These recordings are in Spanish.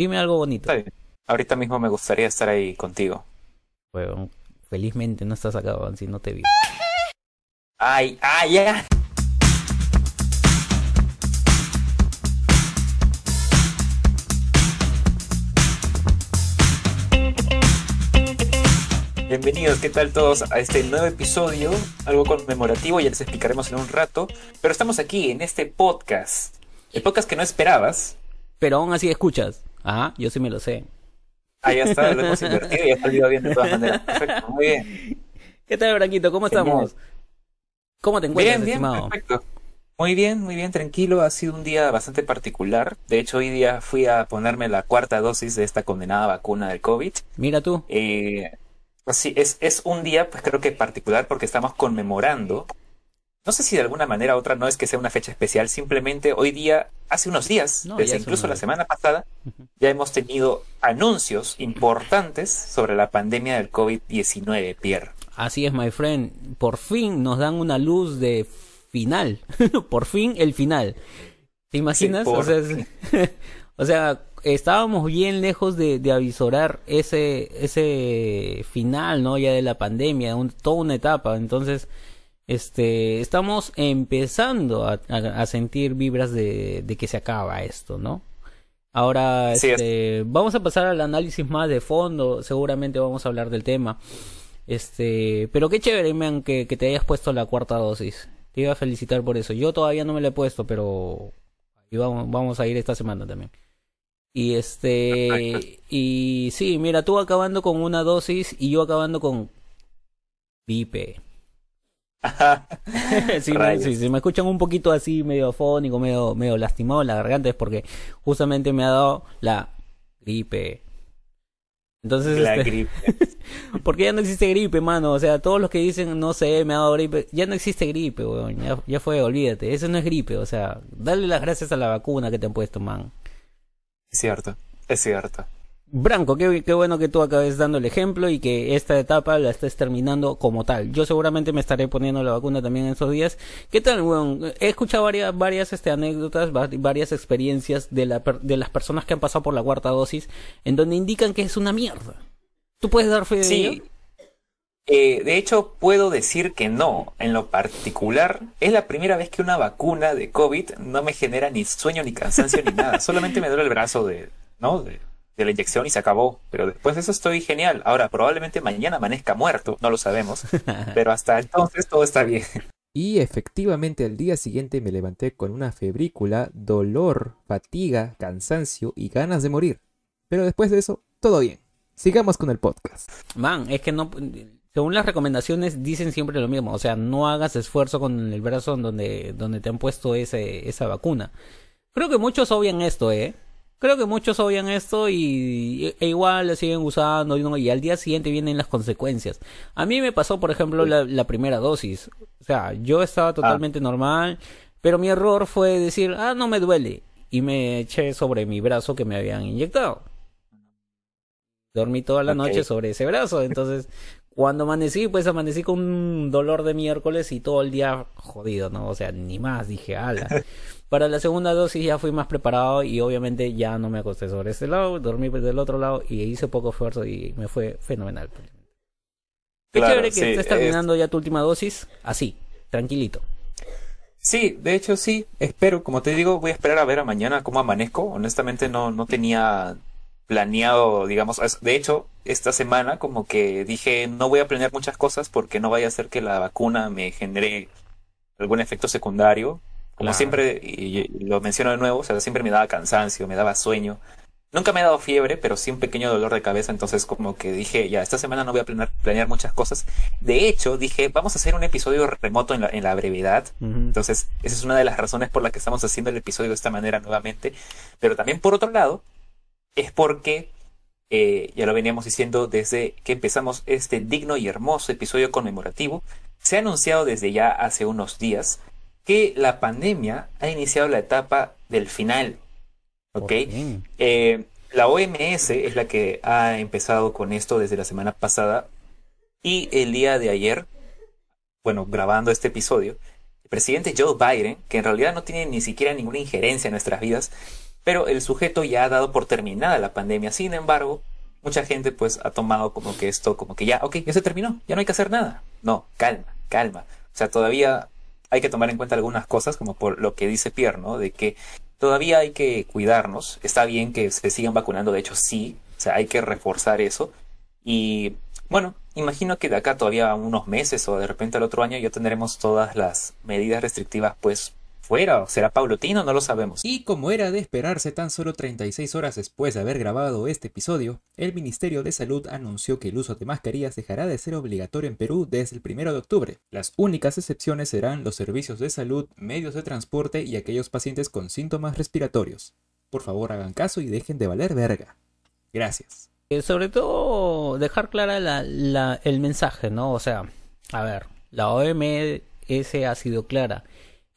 Dime algo bonito. Está bien. Ahorita mismo me gustaría estar ahí contigo. Bueno, felizmente no estás acá, si no te vi. Ay, ay, ya. Bienvenidos, ¿qué tal todos a este nuevo episodio? Algo conmemorativo, ya les explicaremos en un rato. Pero estamos aquí en este podcast. El podcast que no esperabas. Pero aún así escuchas. Ajá, yo sí me lo sé. Ah, ya está, lo hemos invertido y ha salido bien de todas maneras. Perfecto, muy bien. ¿Qué tal, Branquito? ¿Cómo estamos? ¿Cómo te encuentras, Bien, bien, estimado? perfecto. Muy bien, muy bien, tranquilo. Ha sido un día bastante particular. De hecho, hoy día fui a ponerme la cuarta dosis de esta condenada vacuna del COVID. Mira tú. Eh, sí, es, es un día, pues creo que particular porque estamos conmemorando. No sé si de alguna manera u otra no es que sea una fecha especial, simplemente hoy día, hace unos días, No, desde es incluso la semana pasada, ya hemos tenido anuncios importantes sobre la pandemia del COVID-19, Pierre. Así es, my friend. Por fin nos dan una luz de final. por fin el final. ¿Te imaginas? por o, sea, es- o sea, estábamos bien lejos de, de avisorar ese, ese final, ¿no? Ya de la pandemia, un- toda una etapa. Entonces, este, estamos empezando a, a- a sentir vibras de, de que se acaba esto, ¿no? Ahora, es. este, vamos a pasar al análisis más de fondo. Seguramente vamos a hablar del tema. Este, pero qué chévere, man, que, que te hayas puesto la cuarta dosis. Te iba a felicitar por eso. Yo todavía no me la he puesto, pero vamos, vamos a ir esta semana también. Y este, y sí, mira, tú acabando con una dosis y yo acabando con gripe. Si, me, Rayos. si- si me escuchan un poquito así, medio afónico, medio, medio lastimado en la garganta, es porque justamente me ha dado la gripe. Entonces, La este, gripe. porque ya no existe gripe, mano. O sea, todos los que dicen, no sé, me ha dado gripe, ya no existe gripe, weón. Ya, ya fue, olvídate. Eso no es gripe. O sea, dale las gracias a la vacuna que te han puesto, man. Es cierto, es cierto. Branco, qué, qué bueno que tú acabes dando el ejemplo y que esta etapa la estés terminando como tal. Yo seguramente me estaré poniendo la vacuna también en estos días. ¿Qué tal, weón? He escuchado varias, varias este, anécdotas, va- varias experiencias de, la, de las personas que han pasado por la cuarta dosis en donde indican que es una mierda. ¿Tú puedes dar fe de ello? Sí. Eh, de hecho, puedo decir que no. En lo particular, es la primera vez que una vacuna de COVID no me genera ni sueño, ni cansancio, ni nada. Solamente me duele el brazo de, ¿no? De, de la inyección y se acabó. Pero después de eso estoy genial. Ahora, probablemente mañana amanezca muerto, no lo sabemos. Pero hasta entonces todo está bien. Y efectivamente al día siguiente me levanté con una febrícula, dolor, fatiga, cansancio y ganas de morir. Pero después de eso, todo bien. Sigamos con el podcast. Man, es que no. Según las recomendaciones dicen siempre lo mismo, o sea, no hagas esfuerzo con el brazo en donde, donde te han puesto ese, esa vacuna. Creo que muchos obvian esto, ¿eh? Creo que muchos obvian esto y e igual lo siguen usando y, no, y al día siguiente vienen las consecuencias. A mí me pasó, por ejemplo, la, la primera dosis. O sea, yo estaba totalmente normal, pero mi error fue decir, ah, no me duele. Y me eché sobre mi brazo que me habían inyectado. Dormí toda la noche sobre ese brazo, entonces cuando amanecí, pues amanecí con un dolor de miércoles y todo el día jodido, ¿no? O sea, ni más, dije, ala. Para la segunda dosis ya fui más preparado y obviamente ya no me acosté sobre este lado, dormí del otro lado y hice poco esfuerzo y me fue fenomenal. Qué Claro, chévere que sí, estés es- terminando ya tu última dosis, así, tranquilito. Sí, de hecho sí, espero, como te digo, voy a esperar a ver a mañana cómo amanezco. Honestamente no, no tenía planeado, digamos, de hecho, esta semana como que dije no voy a planear muchas cosas porque no vaya a ser que la vacuna me genere algún efecto secundario. Como Claro. siempre, y lo menciono de nuevo, o sea, siempre me daba cansancio, me daba sueño. Nunca me ha dado fiebre, pero sí un pequeño dolor de cabeza, entonces como que dije, ya, esta semana no voy a planear, planear muchas cosas. De hecho, dije, vamos a hacer un episodio remoto en la, en la brevedad, entonces, esa es una de las razones por las que estamos haciendo el episodio de esta manera nuevamente. Pero también, por otro lado, es porque, eh, ya lo veníamos diciendo desde que empezamos este digno y hermoso episodio conmemorativo, se ha anunciado desde ya hace unos días que la pandemia ha iniciado la etapa del final. ¿Ok? Eh, la OMS es la que ha empezado con esto desde la semana pasada y el día de ayer, bueno, grabando este episodio, el presidente Joe Biden, que en realidad no tiene ni siquiera ninguna injerencia en nuestras vidas, pero el sujeto ya ha dado por terminada la pandemia. Sin embargo, mucha gente pues ha tomado como que esto, como que ya, ok, ya se terminó, ya no hay que hacer nada. No, calma, calma. O sea, todavía hay que tomar en cuenta algunas cosas, como por lo que dice Pierre, ¿no? De que todavía hay que cuidarnos. Está bien que se sigan vacunando, de hecho sí, o sea, hay que reforzar eso. Y bueno, imagino que de acá todavía unos meses o de repente al otro año ya tendremos todas las medidas restrictivas pues fuera, o será paulatino, no lo sabemos. Y como era de esperarse tan solo 36 horas después de haber grabado este episodio, el Ministerio de Salud anunció que el uso de mascarillas dejará de ser obligatorio en Perú desde el 1 de octubre. Las únicas excepciones serán los servicios de salud, medios de transporte y aquellos pacientes con síntomas respiratorios. Por favor hagan caso y dejen de valer verga. Gracias. Eh, sobre todo dejar clara la, la, el mensaje, ¿no? O sea, a ver, la OMS ha sido clara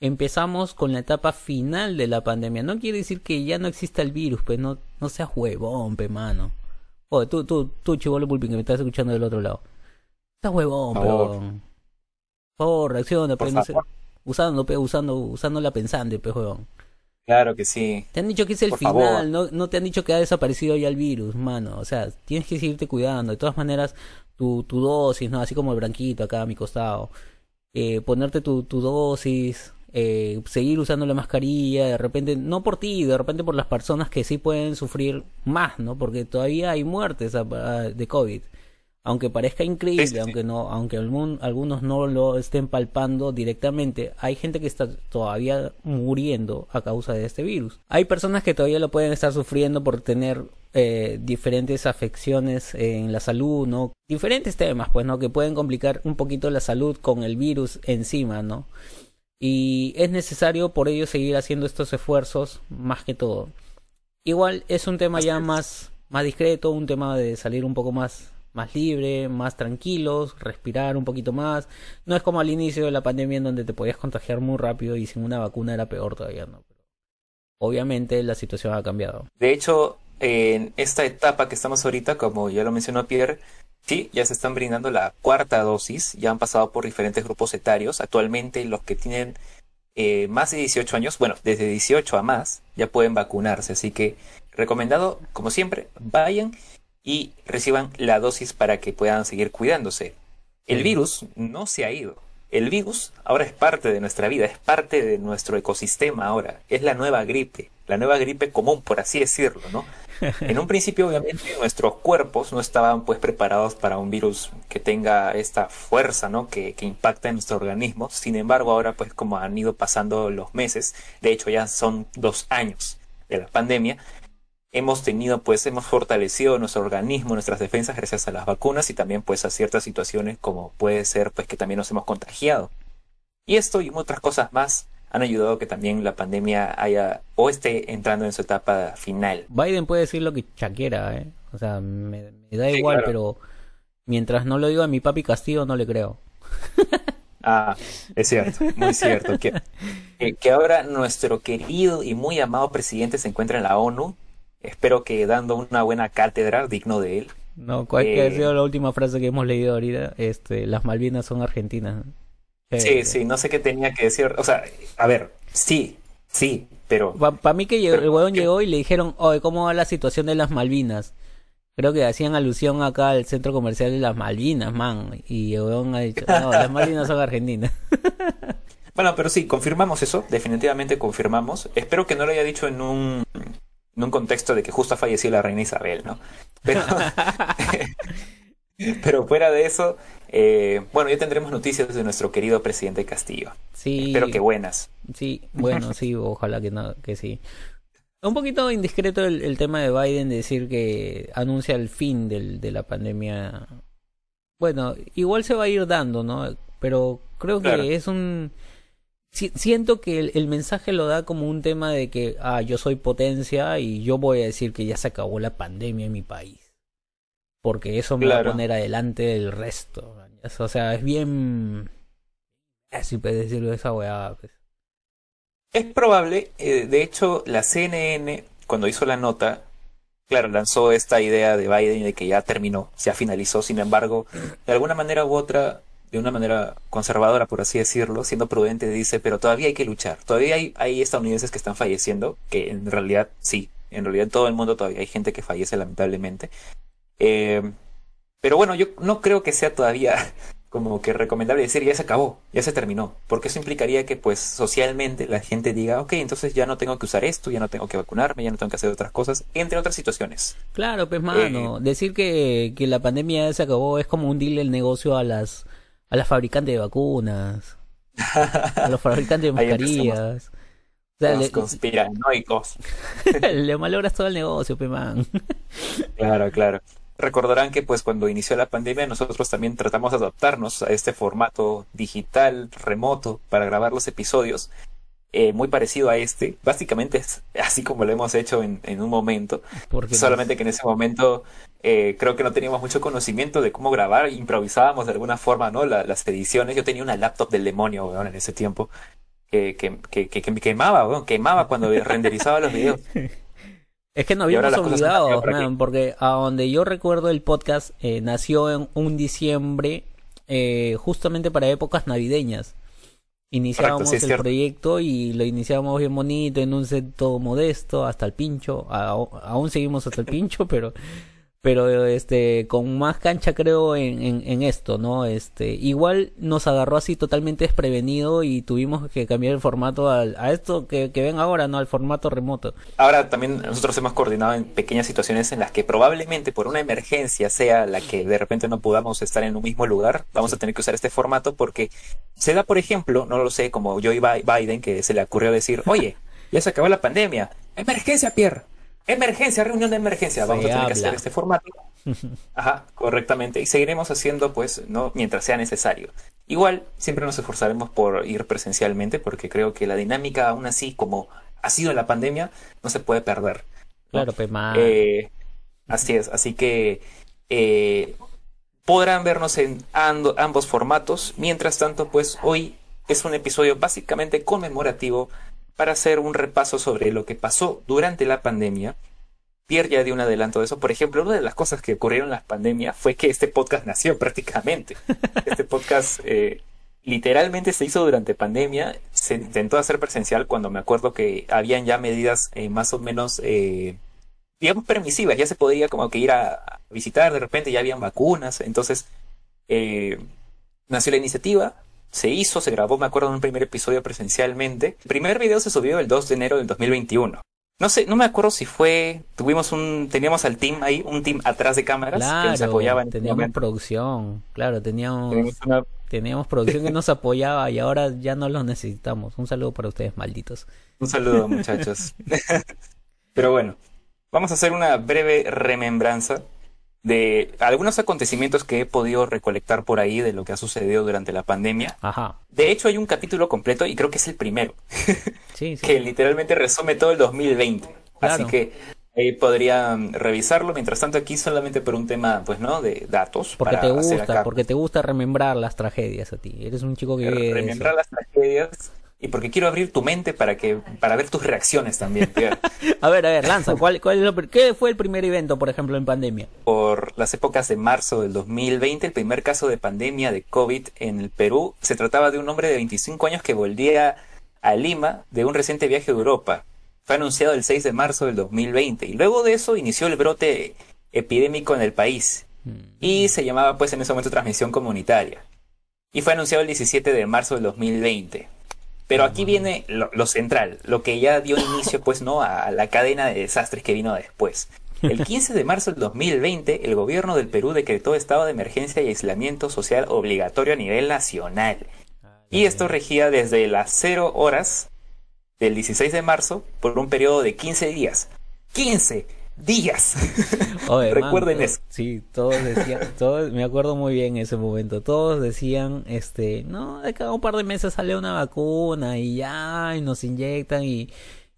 empezamos con la etapa final de la pandemia. No quiere decir que ya no exista el virus, pues no, no seas huevón, pe mano. Oye, tú, tú, tú, chivolo pulpín, que me estás escuchando del otro lado. Estás huevón, Por favor. Por favor, reacciona, Por pe, no sé. Usando, pe, usando, usando la pensante, pe, huevón. Claro que sí. Te han dicho que es el Por final, no, no te han dicho que ha desaparecido ya el virus, mano. O sea, tienes que seguirte cuidando. De todas maneras, tu, tu dosis, ¿no? Así como el branquito acá a mi costado. Eh, ponerte tu, tu dosis, eh, seguir usando la mascarilla, de repente, no por ti, de repente por las personas que sí pueden sufrir más, ¿no? Porque todavía hay muertes a- a- de COVID. Aunque parezca increíble, Sí, sí, sí. aunque no, aunque algún- algunos no lo estén palpando directamente, hay gente que está todavía muriendo a causa de este virus. Hay personas que todavía lo pueden estar sufriendo por tener eh, diferentes afecciones en la salud, ¿no? Diferentes temas, pues, ¿no? Que pueden complicar un poquito la salud con el virus encima, ¿no? Y es necesario por ello seguir haciendo estos esfuerzos más que todo. Igual es un tema ya más, más discreto, un tema de salir un poco más, más libre, más tranquilos, respirar un poquito más. No es como al inicio de la pandemia en donde te podías contagiar muy rápido y sin una vacuna era peor todavía, ¿no? Pero obviamente la situación ha cambiado. De hecho, en esta etapa que estamos ahorita, como ya lo mencionó Pierre, sí, ya se están brindando la cuarta dosis, ya han pasado por diferentes grupos etarios. Actualmente los que tienen eh, más de 18 años, bueno, desde 18 a más, ya pueden vacunarse. Así que recomendado, como siempre, vayan y reciban la dosis para que puedan seguir cuidándose. El Sí. virus no se ha ido. El virus ahora es parte de nuestra vida, es parte de nuestro ecosistema ahora. Es la nueva gripe, la nueva gripe común, por así decirlo, ¿no? En un principio, obviamente, nuestros cuerpos no estaban pues preparados para un virus que tenga esta fuerza, ¿no? Que, impacta en nuestro organismo. Sin embargo, ahora pues como han ido pasando los meses, de hecho ya son dos años de la pandemia, hemos tenido pues hemos fortalecido nuestro organismo, nuestras defensas gracias a las vacunas y también pues a ciertas situaciones como puede ser pues que también nos hemos contagiado. Y esto y otras cosas más han ayudado a que también la pandemia haya o esté entrando en su etapa final. Biden puede decir lo que chaquiera, ¿eh? O sea, me, me da Sí, igual, claro. pero mientras no lo diga mi papi Castillo, no le creo. Ah, es cierto, muy cierto. Que, que, ahora nuestro querido y muy amado presidente se encuentra en la ONU. Espero que dando una buena cátedra digno de él. No, ¿cuál que ha Eh. sido la última frase que hemos leído ahorita? Este, las Malvinas son argentinas. Sí, Eh, sí, no sé qué tenía que decir. O sea, a ver, sí, sí, pero Para mí que llegó- Pero, el huevón llegó y le dijeron, oye, ¿cómo va la situación de las Malvinas? Creo que hacían alusión acá al centro comercial de las Malvinas, man. Y el huevón ha dicho, no, las Malvinas son argentinas. Bueno, pero sí, confirmamos eso, definitivamente confirmamos. Espero que no lo haya dicho en un, en un contexto de que justo ha fallecido la reina Isabel, ¿no? Pero, pero fuera de eso, eh, bueno, ya tendremos noticias de nuestro querido presidente Castillo. Sí, Espero que buenas. sí, bueno, sí, ojalá que no, que sí. Un poquito indiscreto el, el tema de Biden de decir que anuncia el fin del, de la pandemia. Bueno, igual se va a ir dando, ¿no? Pero creo que Claro. es un... si- siento que el, el mensaje lo da como un tema de que, ah, yo soy potencia y yo voy a decir que ya se acabó la pandemia en mi país. Porque eso me va a poner adelante del resto. O sea, es bien... Así puedes decirlo esa weá. pues. Es probable, eh, de hecho, la CNN, cuando hizo la nota, claro, lanzó esta idea de Biden de que ya terminó, ya finalizó, sin embargo, de alguna manera u otra, de una manera conservadora, por así decirlo, siendo prudente, dice, pero todavía hay que luchar. Todavía hay, hay estadounidenses que están falleciendo, que en realidad sí, en realidad en todo el mundo todavía hay gente que fallece lamentablemente. Eh, pero bueno, yo no creo que sea todavía como que recomendable decir ya se acabó, ya se terminó, porque eso implicaría que pues socialmente la gente diga, ok, entonces ya no tengo que usar esto, ya no tengo que vacunarme, ya no tengo que hacer otras cosas, entre otras situaciones. Claro, pues mano, decir que, que la pandemia ya se acabó es como hundirle el negocio a las a las fabricantes de vacunas, a los fabricantes de mascarillas. O sea, los le, conspiranoicos. le malogras todo el negocio, pe man. claro, claro. Recordarán que pues cuando inició la pandemia nosotros también tratamos de adaptarnos a este formato digital, remoto, para grabar los episodios. Eh, muy parecido a este. Básicamente es así como lo hemos hecho en, en un momento. Solamente que en ese momento eh, creo que no teníamos mucho conocimiento de cómo grabar. Improvisábamos de alguna forma, ¿no? las ediciones. Yo tenía una laptop del demonio, weón, en ese tiempo. Que, que, que, que me quemaba, weón. Quemaba cuando renderizaba los videos. Es que no habíamos olvidado, porque a donde yo recuerdo el podcast eh, nació en un diciembre, eh, justamente para épocas navideñas. Iniciábamos el proyecto y lo iniciábamos bien bonito, en un set todo modesto, hasta el pincho. aún seguimos hasta el pincho, pero pero este con más cancha creo en, en, esto no este igual nos agarró así totalmente desprevenido y tuvimos que cambiar el formato al, a esto que, que, ven ahora no al formato remoto. Ahora también nosotros hemos coordinado en pequeñas situaciones en las que probablemente por una emergencia sea la que de repente no podamos estar en un mismo lugar vamos a tener que usar este formato porque se da por ejemplo no lo sé como Joe Biden que se le ocurrió decir oye ya se acabó la pandemia emergencia Pierre Emergencia, reunión de emergencia. Vamos a tener que hacer este formato. Ajá, correctamente. Y seguiremos haciendo, pues, no mientras sea necesario. Igual, siempre nos esforzaremos por ir presencialmente, porque creo que la dinámica, aún así, como ha sido la pandemia, no se puede perder. Claro, pues eh, así es. Así que eh, podrán vernos en ambos formatos. Mientras tanto, pues, hoy es un episodio básicamente conmemorativo para hacer un repaso sobre lo que pasó durante la pandemia. Pierre ya dio un adelanto de eso. Por ejemplo, una de las cosas que ocurrieron en la pandemia fue que este podcast nació prácticamente. Este podcast eh, literalmente se hizo durante pandemia. Se intentó hacer presencial cuando me acuerdo que habían ya medidas eh, más o menos, eh, digamos, permisivas. Ya se podía como que ir a, visitar, de repente ya habían vacunas. Entonces, nació la iniciativa se hizo, se grabó, me acuerdo, en un primer episodio presencialmente. El primer video se subió el 2 de enero del 2021. No sé, no me acuerdo si fue, tuvimos un, teníamos al team ahí, un team atrás de cámaras que nos apoyaba. En teníamos producción, claro, teníamos, teníamos, producción que nos apoyaba y ahora ya no los necesitamos. Un saludo para ustedes, malditos. Un saludo, muchachos. Pero bueno, vamos a hacer una breve remembranza de algunos acontecimientos que he podido recolectar por ahí de lo que ha sucedido durante la pandemia. Ajá. De hecho, hay un capítulo completo y creo que es el primero, que literalmente resume todo el 2020. Así que ahí podrían revisarlo. Mientras tanto, aquí solamente por un tema, pues, ¿no? De datos. Porque te gusta, porque te gusta remembrar las tragedias a ti. Eres un chico que... Remembrar las tragedias y porque quiero abrir tu mente para que para ver tus reacciones también. a ver, a ver, lanza, ¿cuál, cuál es lo, ¿qué fue el primer evento, por ejemplo, en pandemia? Por las épocas de marzo del 2020, el primer caso de pandemia de COVID en el Perú, se trataba de un hombre de 25 años que volvía a Lima de un reciente viaje a Europa. Fue anunciado el 6 de marzo del 2020 y luego de eso inició el brote epidémico en el país mm. y se llamaba pues en ese momento transmisión comunitaria. Y fue anunciado el 17 de marzo del 2020. Pero aquí viene lo, central, lo que ya dio inicio, pues, ¿no? A la cadena de desastres que vino después. El 15 de marzo del 2020, el gobierno del Perú decretó estado de emergencia y aislamiento social obligatorio a nivel nacional. Y esto regía desde las 0 horas del 16 de marzo por un periodo de 15 días. ¡15! Días. Recuerden eso. Sí, todos decían, todos, me acuerdo muy bien ese momento, todos decían, este, no, de cada un par de meses sale una vacuna y ya, y nos inyectan y,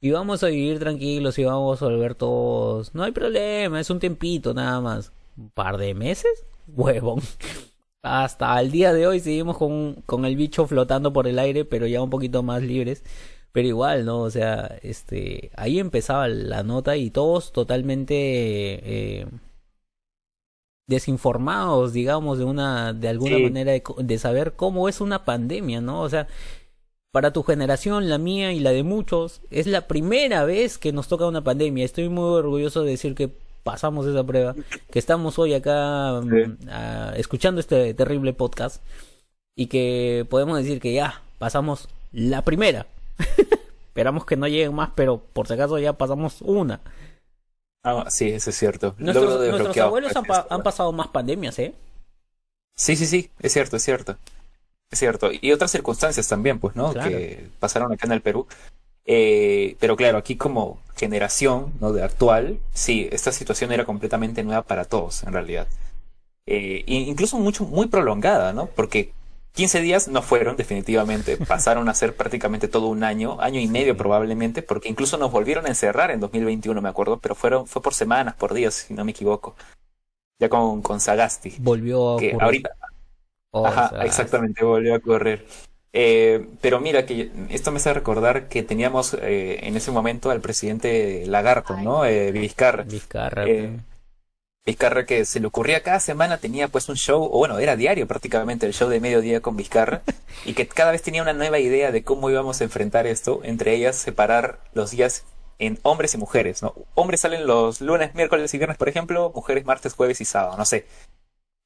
y vamos a vivir tranquilos y vamos a volver todos. No hay problema, es un tiempito nada más. ¿Un par de meses? Huevón. Hasta el día de hoy seguimos con, con el bicho flotando por el aire, pero ya un poquito más libres. Pero igual, ¿no? O sea, este, ahí empezaba la nota y todos totalmente, eh, desinformados, digamos, de una, de alguna Sí. manera de, saber cómo es una pandemia, ¿no? O sea, para tu generación, la mía y la de muchos, es la primera vez que nos toca una pandemia. Estoy muy orgulloso de decir que pasamos esa prueba, que estamos hoy acá mm, Sí. escuchando este terrible podcast y que podemos decir que ya pasamos la primera. Esperamos que no lleguen más, pero por si acaso ya pasamos una. Ah, sí, eso es cierto. Nuestros, abuelos han, pa- han pasado más pandemias, ¿eh? Sí, sí, sí, es cierto, es cierto. Es cierto. Y otras circunstancias también, pues, ¿no? Claro. Que pasaron acá en el Perú. Eh, pero claro, aquí como generación, ¿no? De actual, sí, esta situación era completamente nueva para todos, en realidad. Eh, e incluso mucho, muy prolongada, ¿no? Porque 15 días no fueron, definitivamente. Pasaron a ser prácticamente todo un año, año y medio probablemente, porque incluso nos volvieron a encerrar en 2021, me acuerdo, pero fueron, fue por semanas, por días, si no me equivoco. Ya con, con Sagasti. Volvió a Que ocurrir. ahorita, Oh, Ajá, exactamente, volvió a correr. Eh, pero mira, que esto me hace recordar que teníamos eh, en ese momento al presidente Lagarto, ¿no? Eh, Vizcarra. Vizcarra. Eh, Vizcarra que se le ocurría cada semana, tenía pues un show, o bueno, era diario prácticamente el show de mediodía con Vizcarra, y que cada vez tenía una nueva idea de cómo íbamos a enfrentar esto, entre ellas separar los días en hombres y mujeres, ¿no? Hombres salen los lunes, miércoles y viernes, por ejemplo, mujeres martes, jueves y sábado, no sé.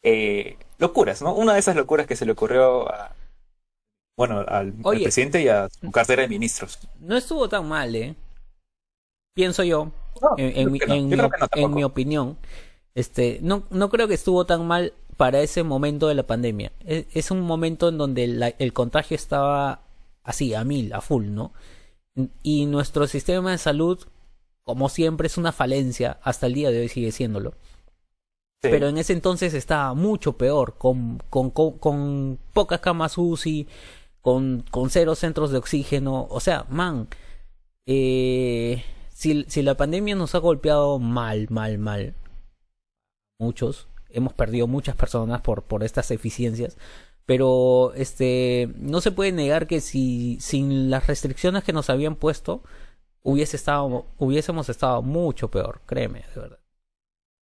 Eh, locuras, ¿no? Una de esas locuras que se le ocurrió a, bueno, al, presidente y a su cartera de ministros. No estuvo tan mal, ¿eh? Pienso yo, No, en, mi, en no mi opinión. Este, no, no creo que estuvo tan mal para ese momento de la pandemia. Es, es un momento en donde la- el contagio estaba así, a mil, a full, ¿no? Y nuestro sistema de salud, como siempre, es una falencia. Hasta el día de hoy sigue siéndolo. Sí. Pero en ese entonces estaba mucho peor, con, con, con, con pocas camas UCI, con, con cero centros de oxígeno. O sea, man, eh, si, si la pandemia nos ha golpeado mal, mal, mal, muchos, hemos perdido muchas personas por, por estas eficiencias. Pero este no se puede negar que si sin las restricciones que nos habían puesto hubiese estado hubiésemos estado mucho peor, créeme, de verdad.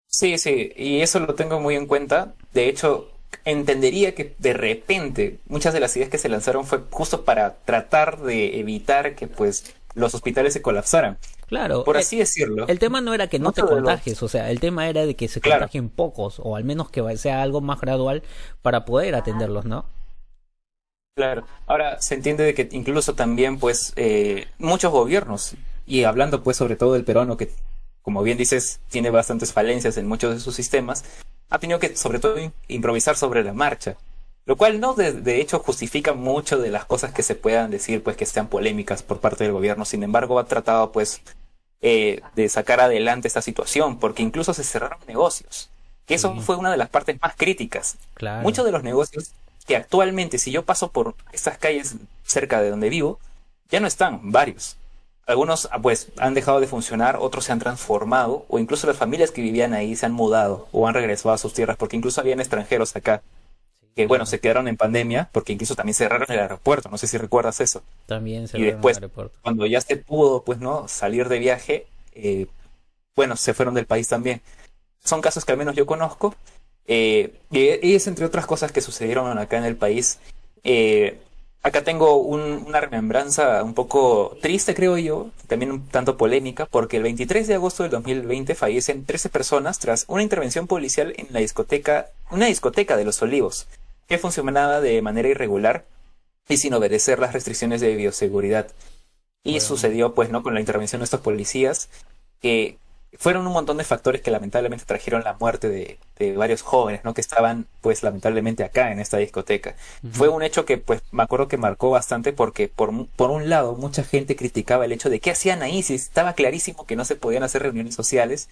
Sí, sí, y eso lo tengo muy en cuenta. De hecho, entendería que de repente muchas de las ideas que se lanzaron fue justo para tratar de evitar que pues los hospitales se colapsaran, Claro. por el- así decirlo. El tema no era que no te contagies, o sea, el tema era de que se Claro. contagien pocos, o al menos que sea algo más gradual para poder atenderlos, ¿no? Claro. Ahora se entiende de que incluso también pues eh, muchos gobiernos, y hablando pues sobre todo del peruano que como bien dices tiene bastantes falencias en muchos de sus sistemas, ha tenido que sobre todo im- improvisar sobre la marcha. Lo cual no de, de hecho justifica mucho de las cosas que se puedan decir pues que sean polémicas por parte del gobierno. Sin embargo ha tratado pues eh, de sacar adelante esta situación porque incluso se cerraron negocios. Que eso Sí. fue una de las partes más críticas. Claro. Muchos de los negocios que actualmente, si yo paso por estas calles cerca de donde vivo, ya no están, varios. Algunos ah, pues han dejado de funcionar, otros se han transformado, o incluso las familias que vivían ahí se han mudado o han regresado a sus tierras, porque incluso habían extranjeros acá, que bueno, se quedaron en pandemia, porque incluso también cerraron el aeropuerto, no sé si recuerdas eso. También se y después- el aeropuerto. Cuando ya se pudo, pues no, salir de viaje, eh, bueno, se fueron del país también. Son casos que al menos yo conozco. eh, y y es entre otras cosas que sucedieron acá en el país. Eh, acá tengo un- una remembranza un poco triste, creo yo, también un tanto polémica, porque el 23 de agosto del 2020 fallecen 13 personas tras una intervención policial en la discoteca, una discoteca de Los Olivos, que funcionaba de manera irregular y sin obedecer las restricciones de bioseguridad. Y Bueno. sucedió, pues, ¿no? Con la intervención de estos policías, que fueron un montón de factores que lamentablemente trajeron la muerte de, de varios jóvenes, ¿no? Que estaban, pues, lamentablemente acá en esta discoteca. Fue un hecho que, pues, me acuerdo que marcó bastante porque, por, por un lado, mucha gente criticaba el hecho de qué hacían ahí, si estaba clarísimo que no se podían hacer reuniones sociales.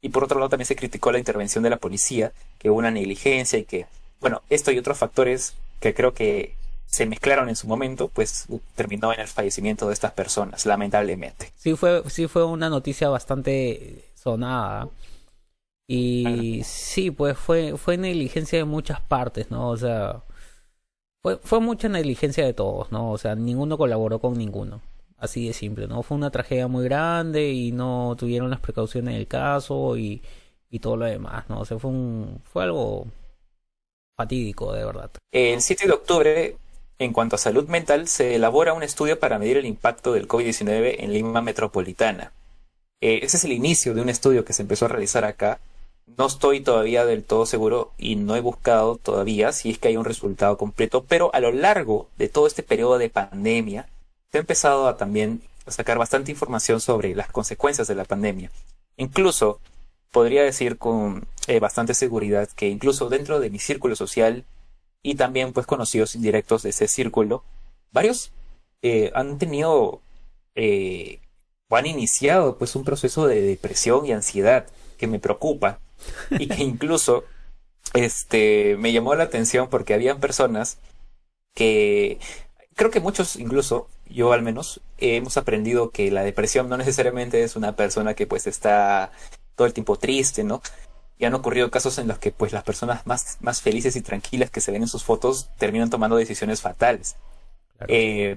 Y por otro lado, también se criticó la intervención de la policía, que hubo una negligencia y que, bueno, esto y otros factores que creo que se mezclaron en su momento, pues terminó en el fallecimiento de estas personas, lamentablemente. Sí fue, sí fue una noticia bastante sonada. Y sí, pues fue, fue negligencia de muchas partes, ¿no? O sea, fue, fue mucha negligencia de todos, ¿no? O sea, ninguno colaboró con ninguno. Así de simple, ¿no? Fue una tragedia muy grande y no tuvieron las precauciones del caso y, y todo lo demás, ¿no? O sea, fue un, fue algo fatídico, de verdad. El 7 de octubre, en cuanto a salud mental, se elabora un estudio para medir el impacto del COVID-19 en Lima Metropolitana. Eh, ese es el inicio de un estudio que se empezó a realizar acá. No estoy todavía del todo seguro y no he buscado todavía si es que hay un resultado completo, pero a lo largo de todo este periodo de pandemia se ha empezado a también sacar bastante información sobre las consecuencias de la pandemia. Incluso podría decir con eh, bastante seguridad que incluso dentro de mi círculo social y también pues conocidos indirectos de ese círculo, varios eh, han tenido eh, o han iniciado pues un proceso de depresión y ansiedad que me preocupa y que incluso este me llamó la atención porque habían personas que creo que muchos incluso yo al menos hemos aprendido que la depresión no necesariamente es una persona que pues está todo el tiempo triste, ¿no? Y han ocurrido casos en los que pues las personas más, más felices y tranquilas que se ven en sus fotos terminan tomando decisiones fatales. Eh,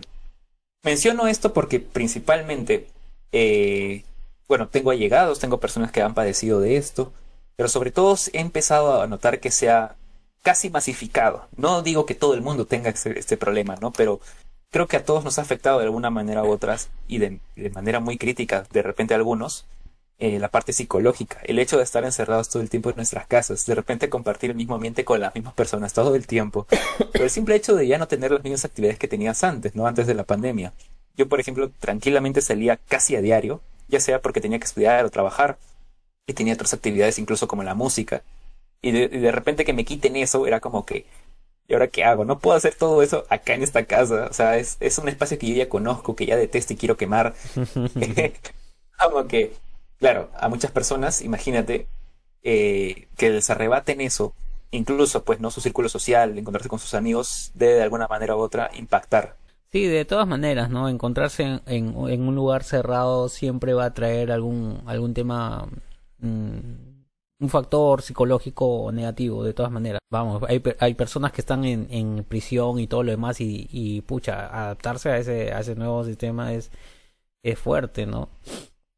menciono esto porque principalmente, eh, bueno, tengo allegados, tengo personas que han padecido de esto, pero sobre todo he empezado a notar que se ha casi masificado. No digo que todo el mundo tenga este, este problema, ¿no? Pero creo que a todos nos ha afectado de alguna manera u otras y de, de manera muy crítica, de repente a algunos, eh, la parte psicológica, el hecho de estar encerrados todo el tiempo en nuestras casas, de repente compartir el mismo ambiente con las mismas personas todo el tiempo, pero el simple hecho de ya no tener las mismas actividades que tenías antes, ¿no? Antes de la pandemia. Yo, por ejemplo, tranquilamente salía casi a diario, ya sea porque tenía que estudiar o trabajar, y tenía otras actividades incluso como la música, y de, y de repente que me quiten eso era como que, ¿y ahora qué hago? No puedo hacer todo eso acá en esta casa, o sea, es, es un espacio que yo ya conozco, que ya detesto y quiero quemar. como que Claro, a muchas personas, imagínate, eh, que les arrebaten eso, incluso pues no su círculo social, encontrarse con sus amigos, debe de alguna manera u otra impactar. Sí, de todas maneras, ¿no? Encontrarse en, un lugar cerrado siempre va a traer algún, algún tema, mmm, un factor psicológico negativo, de todas maneras. Vamos, hay, hay personas que están en, en prisión y todo lo demás y, y pucha, adaptarse a ese, a ese nuevo sistema es, es fuerte, ¿no?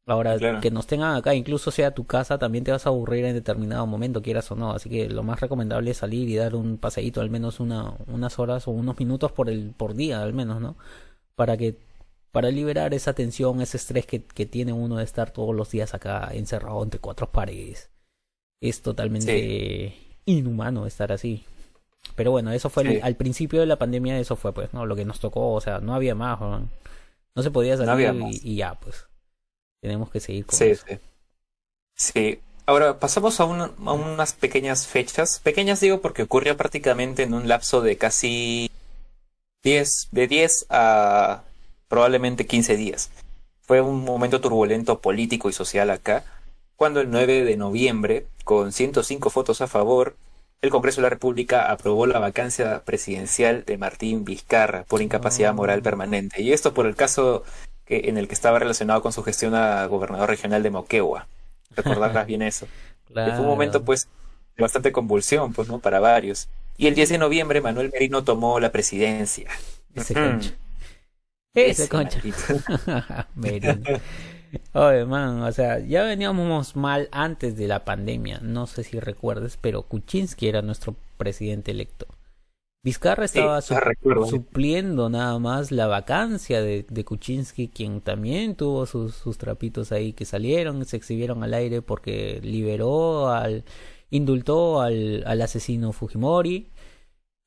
Ahora, que nos tengan acá, incluso sea tu casa, también te vas a aburrir en determinado momento, quieras o no. Así que lo más recomendable es salir y dar un paseíto, al menos una, unas horas o unos minutos por, el, por día, al menos, ¿no? Para que para liberar esa tensión, ese estrés que, que tiene uno de estar todos los días acá encerrado entre cuatro paredes. Es totalmente inhumano estar así. Pero bueno, eso fue al principio de la pandemia, eso fue pues, ¿no? Lo que nos tocó, o sea, no había más, no, se podía salir y ya, pues tenemos que seguir con sí, eso. Sí. sí. Ahora pasamos a, a, unas pequeñas fechas. Pequeñas digo porque ocurrió prácticamente en un lapso de casi 10, de 10 a probablemente 15 días. Fue un momento turbulento político y social acá, cuando el 9 de noviembre, con 105 votos a favor, el Congreso de la República aprobó la vacancia presidencial de Martín Vizcarra por incapacidad moral permanente. Y esto por el caso que, en el que estaba relacionado con su gestión a gobernador regional de Moquegua. Recordarás bien eso. Fue un momento, pues, de bastante convulsión, pues, ¿no? Para varios. Y el 10 de noviembre, Manuel Merino tomó la presidencia. Ese concha. Ese, concha. Merino. Oye, man, o sea, ya veníamos mal antes de la pandemia. No sé si recuerdes, pero Kuczynski era nuestro presidente electo. Vizcarra estaba supliendo nada más la vacancia de, de Kuczynski, quien también tuvo sus, sus, trapitos ahí que salieron, se exhibieron al aire porque liberó al, indultó al, al asesino Fujimori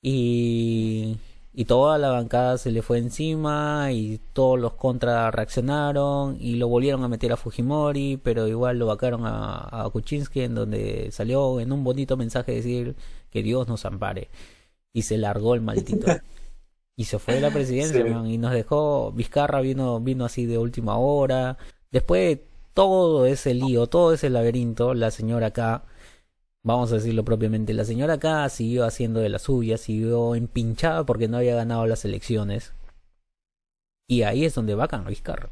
y, y toda la bancada se le fue encima y todos los contra reaccionaron y lo volvieron a meter a Fujimori, pero igual lo vacaron a, a Kuczynski en donde salió en un bonito mensaje decir que Dios nos ampare y se largó el maldito. y se fue de la presidencia, y nos dejó, Vizcarra vino, vino así de última hora. Después de todo ese lío, todo ese laberinto, la señora acá, vamos a decirlo propiamente, la señora acá siguió haciendo de la suya, siguió empinchada porque no había ganado las elecciones. Y ahí es donde va Vizcarra.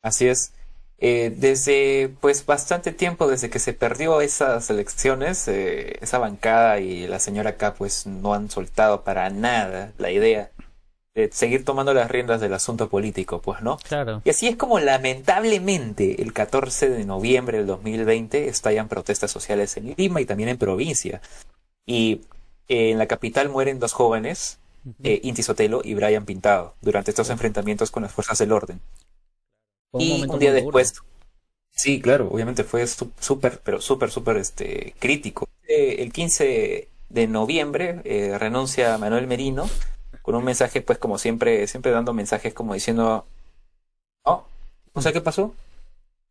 Así es. Eh, desde pues bastante tiempo, desde que se perdió esas elecciones, eh, esa bancada y la señora acá pues no han soltado para nada la idea de seguir tomando las riendas del asunto político, pues, ¿no? Claro. Y así es como lamentablemente el 14 de noviembre del 2020 estallan protestas sociales en Lima y también en provincia. Y eh, en la capital mueren dos jóvenes, eh, Inti Sotelo y Brian Pintado, durante estos enfrentamientos con las fuerzas del orden. Fue y un día duro. después, sí, claro, obviamente fue súper, pero súper, súper este, crítico. Eh, el 15 de noviembre eh, renuncia Manuel Merino con un mensaje, pues como siempre, siempre dando mensajes como diciendo, oh, no sé qué pasó,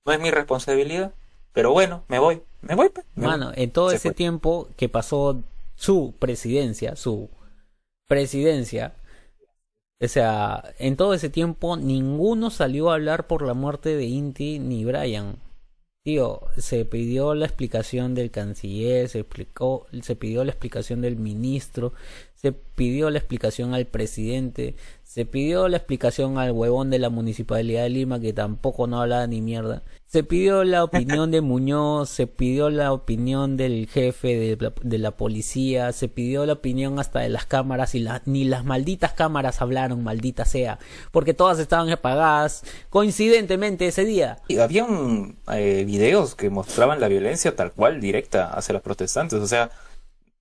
no es mi responsabilidad, pero bueno, me voy, me voy. pues, me voy". Mano, en todo Se ese fue. tiempo que pasó su presidencia, su presidencia, o sea, en todo ese tiempo ninguno salió a hablar por la muerte de Inti ni Brian. Tío, se pidió la explicación del canciller, se explicó, se pidió la explicación del ministro, se pidió la explicación al presidente, se pidió la explicación al huevón de la municipalidad de Lima que tampoco no hablaba ni mierda. Se pidió la opinión de Muñoz, se pidió la opinión del jefe de la, de la policía, se pidió la opinión hasta de las cámaras y la- ni las malditas cámaras hablaron, maldita sea, porque todas estaban apagadas coincidentemente ese día. Y habían eh, videos que mostraban la violencia tal cual directa hacia los protestantes. O sea,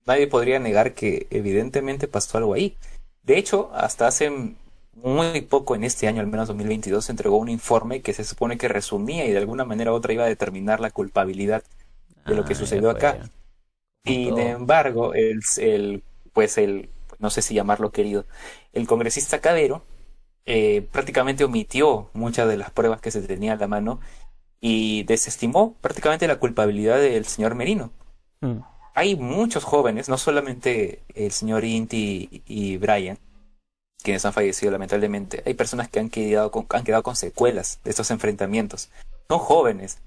nadie podría negar que evidentemente pasó algo ahí. De hecho, hasta hace muy poco en este año, al menos 2022, se entregó un informe que se supone que resumía y de alguna manera u otra iba a determinar la culpabilidad de lo que Ah, sucedió acá. Sin embargo, el, el, pues el, no sé si llamarlo querido, el congresista Cadero eh, prácticamente omitió muchas de las pruebas que se tenía a la mano y desestimó prácticamente la culpabilidad del señor Merino. Mm. Hay muchos jóvenes, no solamente el señor Inti y Brian, quienes han fallecido lamentablemente, hay personas que han quedado con, han quedado con secuelas de estos enfrentamientos. Son jóvenes,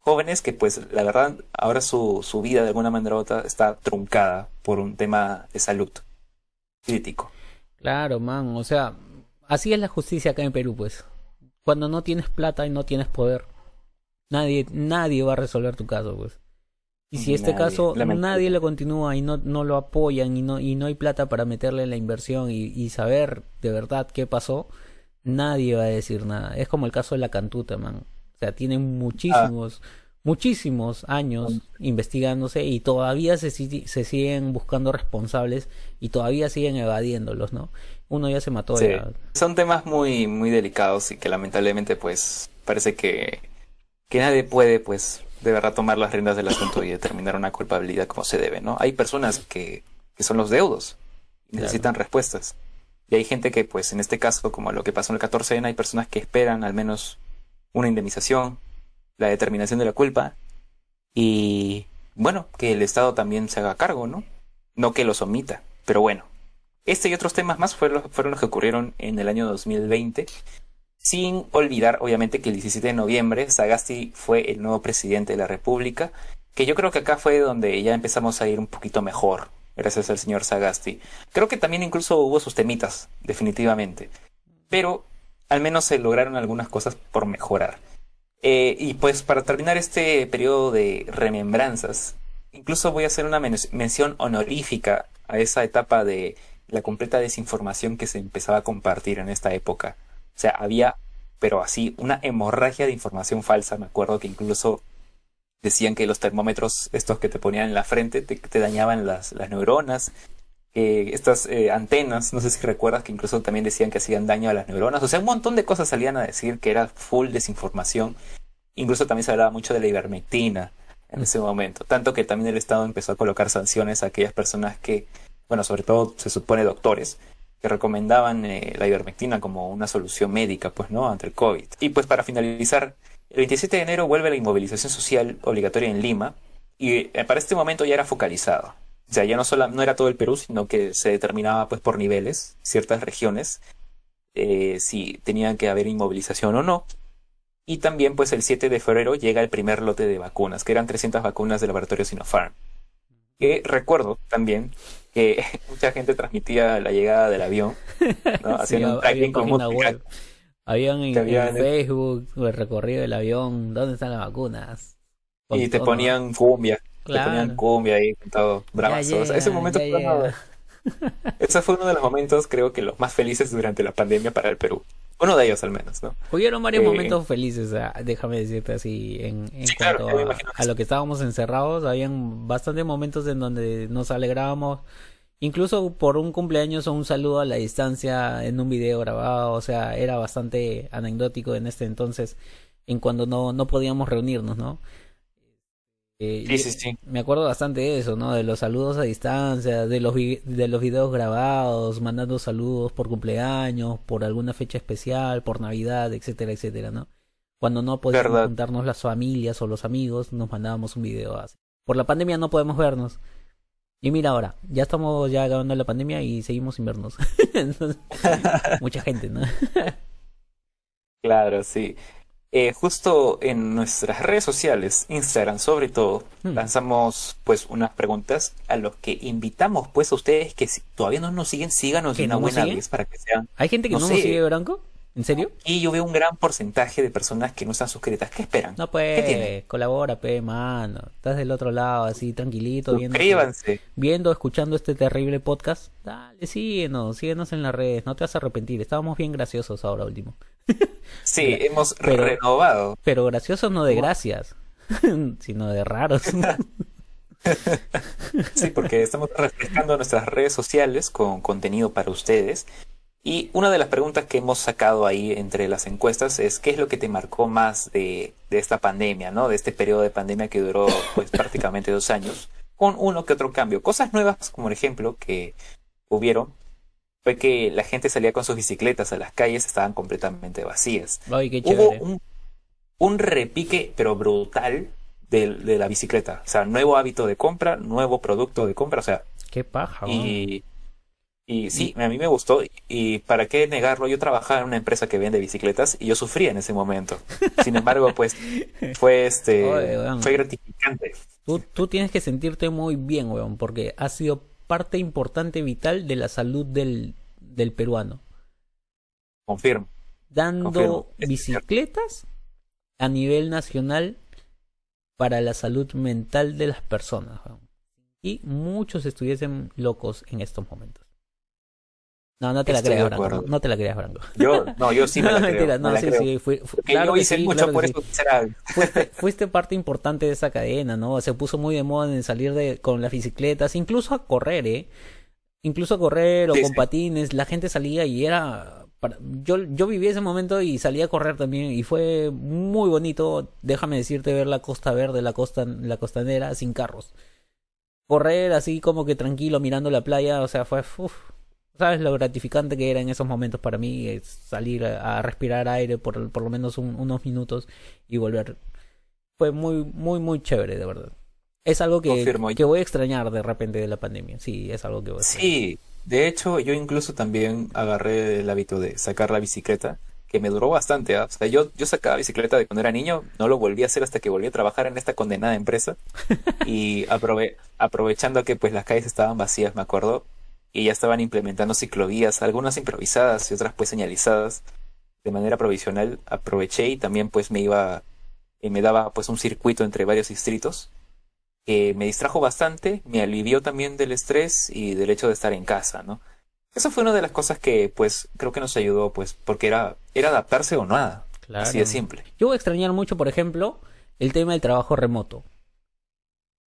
jóvenes que pues la verdad ahora su, su vida de alguna manera u otra está truncada por un tema de salud crítico. Claro, man, o sea, así es la justicia acá en Perú, pues. Cuando no tienes plata y no tienes poder, nadie, nadie va a resolver tu caso, pues. Y si este Nadie, caso nadie lo continúa y no, no lo apoyan y no, y no hay plata para meterle la inversión y, y saber de verdad qué pasó, nadie va a decir nada. Es como el caso de la cantuta, man. O sea, tienen muchísimos, muchísimos años investigándose y todavía se, se siguen buscando responsables y todavía siguen evadiéndolos, ¿no? Uno ya se mató Sí. ya. Son temas muy, muy delicados y que lamentablemente pues parece que, que nadie puede pues de verdad tomar las riendas del asunto y determinar una culpabilidad como se debe, ¿no? Hay personas que, que son los deudos y Claro. necesitan respuestas. Y hay gente que pues en este caso, como lo que pasó en el 14N, hay personas que esperan al menos una indemnización, la determinación de la culpa y bueno, que el Estado también se haga cargo, ¿no? No que los omita, pero bueno. Este y otros temas más fueron, fueron los que ocurrieron en el año 2020, sin olvidar, obviamente, que el 17 de noviembre Sagasti fue el nuevo presidente de la República, que yo creo que acá fue donde ya empezamos a ir un poquito mejor, gracias al señor Sagasti. Creo que también incluso hubo sus temitas, definitivamente, pero al menos se lograron algunas cosas por mejorar. Eh, y pues para terminar este periodo de remembranzas, incluso voy a hacer una men- mención honorífica a esa etapa de la completa desinformación que se empezaba a compartir en esta época. O sea, había, pero así, una hemorragia de información falsa. Me acuerdo que incluso decían que los termómetros, estos que te ponían en la frente, te, te dañaban las, las neuronas. Que estas eh, antenas, no sé si recuerdas que incluso también decían que hacían daño a las neuronas. O sea, un montón de cosas salían a decir que era full desinformación. Incluso también se hablaba mucho de la ivermectina en ese momento. Tanto que también el Estado empezó a colocar sanciones a aquellas personas que, bueno, sobre todo se supone doctores, que recomendaban eh, la ivermectina como una solución médica, pues, ¿no? Ante el COVID. Y pues para finalizar, el 27 de enero vuelve la inmovilización social obligatoria en Lima y eh, para este momento ya era focalizado. O sea, ya no, solo, no era todo el Perú, sino que se determinaba pues por niveles, ciertas regiones, eh, si tenían que haber inmovilización o no. Y también pues el 7 de febrero llega el primer lote de vacunas, que eran 300 vacunas del laboratorio Sinopharm. Que recuerdo también que mucha gente transmitía la llegada del avión, ¿no? Sí, haciendo un tracking con música. Habían en, había Facebook el recorrido del avión, ¿dónde están las vacunas? Con Y te todo. ponían cumbia, te Claro. ponían cumbia ahí, todo bravazo. Ya O sea, ese momento fue. Ese fue uno de los momentos, creo que los más felices durante la pandemia para el Perú. Uno de ellos al menos, ¿no? Hubieron varios Eh, momentos felices, ah, déjame decirte así, en, en Sí, cuanto a lo que estábamos encerrados, habían bastantes momentos en donde nos alegrábamos, incluso por un cumpleaños o un saludo a la distancia en un video grabado, o sea, era bastante anecdótico en este entonces, en cuando no, no podíamos reunirnos, ¿no? Eh, Sí, sí, sí. Me acuerdo bastante de eso, ¿no? De los saludos a distancia, de los, vi- de los videos grabados, mandando saludos por cumpleaños, por alguna fecha especial, por Navidad, etcétera, etcétera, ¿no? Cuando no podíamos juntarnos las familias o los amigos, nos mandábamos un video así. Por la pandemia no podemos vernos. Y mira ahora, ya estamos ya acabando la pandemia y seguimos sin vernos. Entonces, mucha gente, ¿no? Claro, sí. Eh, justo en nuestras redes sociales, Instagram sobre todo, Hmm. lanzamos pues unas preguntas a los que invitamos pues a ustedes que si todavía no nos siguen, síganos ¿Que de una no buena vez para que sean. Hay gente que No no, nos sigue, Branco. ¿En serio? Y yo veo un gran porcentaje de personas que no están suscritas. ¿Qué esperan? No, ¿Qué pues, colabora, pe, mano. Estás del otro lado, así, tranquilito, viendo. Suscríbanse. viendo, escuchando este terrible podcast, dale, síguenos, síguenos en las redes, no te vas a arrepentir, estábamos bien graciosos ahora último. Sí, hemos pero- renovado. Pero graciosos no de gracias, sino de raros. Sí, porque estamos refrescando nuestras redes sociales con contenido para ustedes. Y una de las preguntas que hemos sacado ahí entre las encuestas es ¿qué es lo que te marcó más de, de esta pandemia, ¿no? De este periodo de pandemia que duró pues prácticamente dos años, con uno que otro cambio. Cosas nuevas, como por ejemplo, que hubieron, fue que la gente salía con sus bicicletas a las calles, estaban completamente vacías. Ay, qué Hubo un, un repique, pero brutal, de, de la bicicleta. O sea, nuevo hábito de compra, nuevo producto de compra, o sea, Qué paja, y, y sí, a mí me gustó. Y para qué negarlo, yo trabajaba en una empresa que vende bicicletas y yo sufría en ese momento. Sin embargo, pues fue este Oye, weón. fue gratificante. Tú, tú tienes que sentirte muy bien, weón, porque has sido parte importante vital de la salud del, del peruano. Confirmo. Dando Confirmo, bicicletas a nivel nacional para la salud mental de las personas. weón. Y muchos estuviesen locos en estos momentos. No, no te la creas, Branco. No, te la creas, Branco. Yo, no, yo sí me la creo. mentira, me no, la sí, creo. sí. fui- fui- Porque claro yo hice sí, mucho claro por sí. eso será. fuiste, fuiste parte importante de esa cadena, ¿no? Se puso muy de moda en salir de, con las bicicletas, incluso a correr, ¿eh? Incluso a correr o Sí, con sí. patines, la gente salía y era... para- Yo, yo viví ese momento y salí a correr también y fue muy bonito, déjame decirte, ver la costa verde, la costa, la costanera sin carros. Correr así como que tranquilo mirando la playa, o sea, fue... uf, ¿Sabes lo gratificante que era en esos momentos para mí? Es salir a, a respirar aire por, por lo menos un- unos minutos y volver. Fue muy, muy, muy chévere, de verdad. Es algo que, que voy a extrañar de repente de la pandemia. Sí, es algo que voy a extrañar. Sí, de hecho, yo incluso también agarré el hábito de sacar la bicicleta, que me duró bastante. ¿ah? O sea, yo, yo sacaba bicicleta de cuando era niño, no lo volví a hacer hasta que volví a trabajar en esta condenada empresa. Y aprove- aprovechando que pues las calles estaban vacías, me acuerdo, y ya estaban implementando ciclovías, algunas improvisadas y otras pues señalizadas de manera provisional, aproveché y también pues me iba, y me daba pues un circuito entre varios distritos que me distrajo bastante, me alivió también del estrés y del hecho de estar en casa, ¿no? Esa fue una de las cosas que, pues, creo que nos ayudó, pues, porque era, era adaptarse o nada. Claro. Así de simple. Yo voy a extrañar mucho, por ejemplo, el tema del trabajo remoto.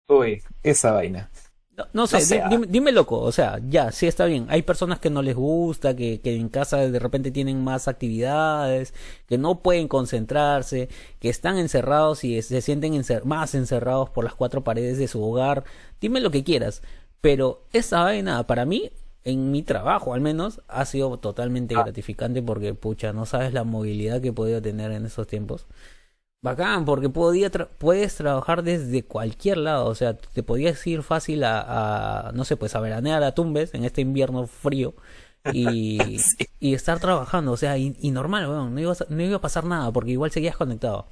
Uy, esa vaina. No, no sé, No dime, dime loco, o sea, ya, sí está bien. Hay personas que no les gusta, que, que en casa de repente tienen más actividades, que no pueden concentrarse, que están encerrados y se sienten encer- más encerrados por las cuatro paredes de su hogar. Dime lo que quieras, pero esa vaina para mí, en mi trabajo al menos, ha sido totalmente Ah. gratificante porque, pucha, no sabes la movilidad que he podido tener en esos tiempos. Bacán, porque podía tra- puedes trabajar desde cualquier lado, o sea, te podías ir fácil a, a, no sé, pues a veranear a Tumbes en este invierno frío y, Sí. y estar trabajando, o sea, y, y normal, no, iba a, no iba a pasar nada porque igual seguías conectado.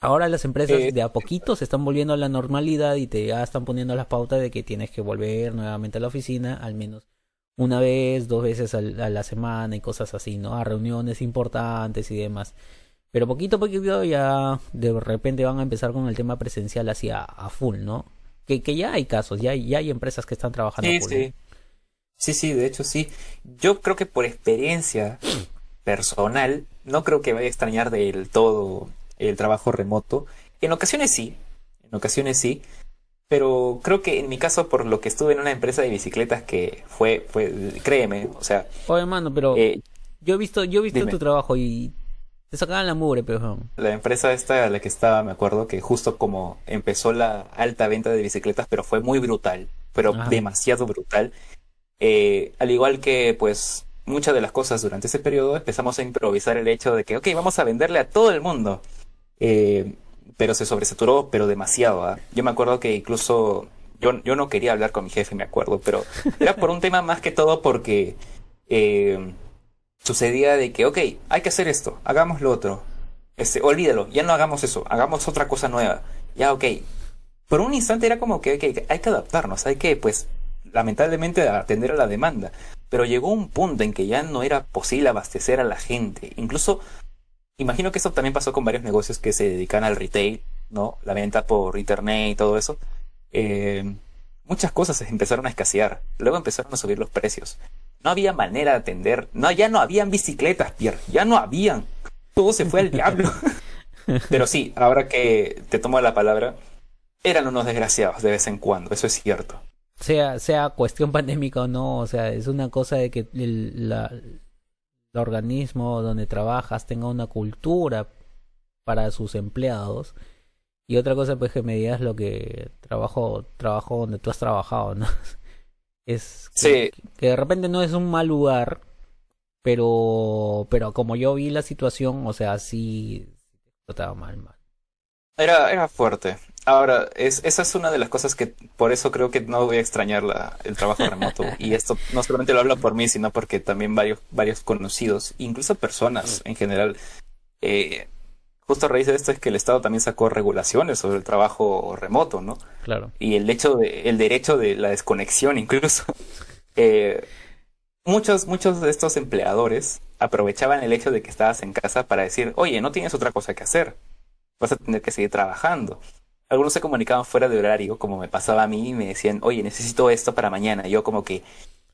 Ahora las empresas Eh. de a poquito se están volviendo a la normalidad y te ya están poniendo las pautas de que tienes que volver nuevamente a la oficina, al menos una vez, dos veces al- a la semana y cosas así, ¿no? A reuniones importantes y demás. Pero poquito a poquito ya de repente van a empezar con el tema presencial así a, full, ¿no? Que, que ya hay casos, ya hay, ya hay empresas que están trabajando Sí, a full. sí. Sí, sí, de hecho sí. Yo creo que por experiencia personal, no creo que vaya a extrañar del todo el trabajo remoto. En ocasiones sí, en ocasiones sí, pero creo que en mi caso, por lo que estuve en una empresa de bicicletas que fue, fue créeme, o sea... Oye, hermano, pero eh, yo he visto, yo he visto dime. tu trabajo y te sacaban la mugre, pero... La empresa esta a la que estaba, me acuerdo que justo como empezó la alta venta de bicicletas, pero fue muy brutal, pero Ajá. demasiado brutal. Eh, al igual que, pues, muchas de las cosas durante ese periodo, empezamos a improvisar el hecho de que, ok, vamos a venderle a todo el mundo. Eh, pero se sobresaturó, pero demasiado. ¿ah? Yo me acuerdo que incluso yo, yo no quería hablar con mi jefe, me acuerdo, pero era por un tema más que todo porque eh, sucedía de que, ok, hay que hacer esto, hagamos lo otro. Este, olvídalo, ya no hagamos eso, hagamos otra cosa nueva. Ya, ok. Por un instante era como que hay que adaptarnos, hay que, pues, lamentablemente atender a la demanda. Pero llegó un punto en que ya no era posible abastecer a la gente. Incluso, imagino que eso también pasó con varios negocios que se dedican al retail, ¿no? La venta por internet y todo eso. Eh, muchas cosas empezaron a escasear. Luego empezaron a subir los precios. No había manera de atender. No, ya no habían bicicletas, Pierre. Ya no habían. Todo se fue al diablo. Pero sí, ahora que te tomo la palabra, eran unos desgraciados de vez en cuando, eso es cierto. sea, sea cuestión pandémica o no, o sea, es una cosa de que el, la, el organismo donde trabajas tenga una cultura para sus empleados y otra cosa pues que me digas lo que trabajo trabajo donde tú has trabajado, ¿no? Es que, Sí. que de repente no es un mal lugar, pero pero como yo vi la situación, o sea, sí estaba mal, mal. Era, era fuerte. Ahora, es, esa es una de las cosas que por eso creo que no voy a extrañar la, el trabajo remoto. Y esto no solamente lo hablo por mí, sino porque también varios, varios conocidos, incluso personas en general. eh, justo a raíz de esto es que el Estado también sacó regulaciones sobre el trabajo remoto, ¿no? Claro. y el hecho de, el derecho de la desconexión incluso. Eh, muchos, muchos de estos empleadores aprovechaban el hecho de que estabas en casa para decir, oye, no tienes otra cosa que hacer, vas a tener que seguir trabajando. Algunos se comunicaban fuera de horario, como me pasaba a mí, y me decían, oye, necesito esto para mañana. Y yo como que,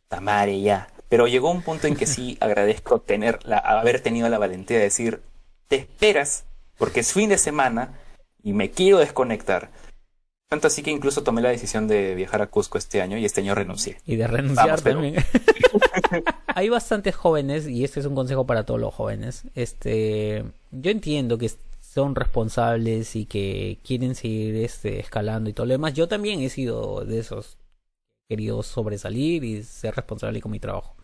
tamare ya. Pero llegó un punto en que sí agradezco tener la, haber tenido la valentía de decir, te esperas, porque es fin de semana y me quiero desconectar. Tanto así que incluso tomé la decisión de viajar a Cusco este año y este año renuncié. Y de renunciar Vamos, pero- también. Hay bastantes jóvenes, y este es un consejo para todos los jóvenes. Este, yo entiendo que son responsables y que quieren seguir este, escalando y todo lo demás. Yo también he sido de esos querido sobresalir y ser responsable con mi trabajo.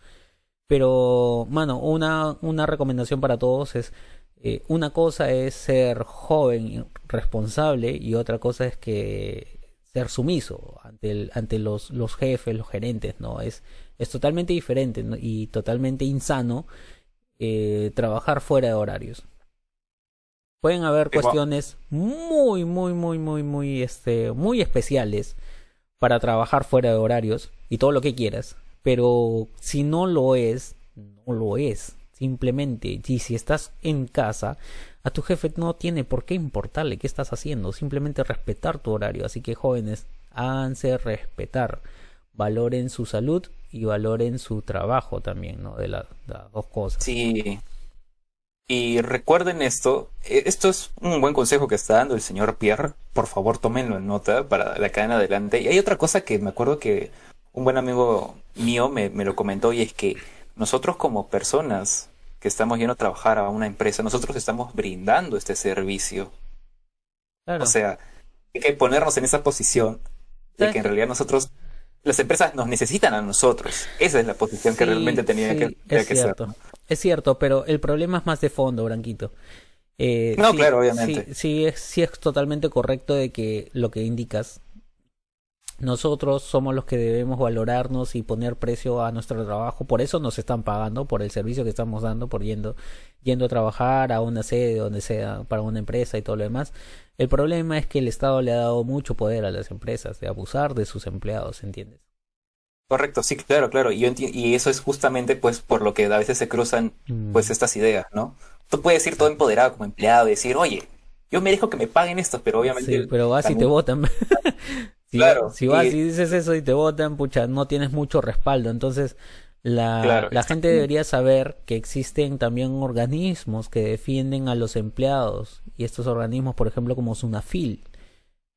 Pero, mano, una, una recomendación para todos es, eh, una cosa es ser joven y responsable y otra cosa es que ser sumiso ante, el, ante los, los jefes, los gerentes, ¿no? Es, es totalmente diferente ¿no? y totalmente insano eh, trabajar fuera de horarios. Pueden haber Igual. cuestiones muy, muy, muy, muy, muy, este, muy especiales para trabajar fuera de horarios y todo lo que quieras. Pero si no lo es, no lo es. Simplemente, y si estás en casa, a tu jefe no tiene por qué importarle qué estás haciendo. Simplemente respetar tu horario. Así que jóvenes, háganse respetar. Valoren su salud y valoren su trabajo también, ¿no? De la- las dos cosas. Sí. Y recuerden esto, eh, esto es un buen consejo que está dando el señor Pierre, por favor tómenlo en nota para la cadena adelante. Y hay otra cosa que me acuerdo que un buen amigo mío me, me lo comentó y es que nosotros como personas que estamos yendo a trabajar a una empresa, nosotros estamos brindando este servicio. Claro. O sea, hay que ponernos en esa posición de ¿Sabes que en realidad nosotros, las empresas nos necesitan a nosotros. Esa es la posición que realmente tenía sí, que, tenía es que ser. cierto. Es cierto, pero el problema es más de fondo, Branquito. Eh, No, sí, claro, obviamente. Sí, sí es, sí es totalmente correcto de que lo que indicas. Nosotros somos los que debemos valorarnos y poner precio a nuestro trabajo. Por eso nos están pagando, por el servicio que estamos dando, por yendo, yendo a trabajar a una sede, donde sea, para una empresa y todo lo demás. El problema es que el Estado le ha dado mucho poder a las empresas de abusar de sus empleados, ¿entiendes? Correcto, sí, claro, claro. Y, yo enti- y eso es justamente pues por lo que a veces se cruzan Mm. pues estas ideas, ¿no? Tú puedes ir todo empoderado como empleado y decir, oye, yo merezco que me paguen esto, pero obviamente... Sí, pero vas y te votan. Si, Claro, si vas y- y dices eso y te votan, pucha, no tienes mucho respaldo. Entonces, la, Claro, la gente debería saber que existen también organismos que defienden a los empleados. Y estos organismos, por ejemplo, como Sunafil.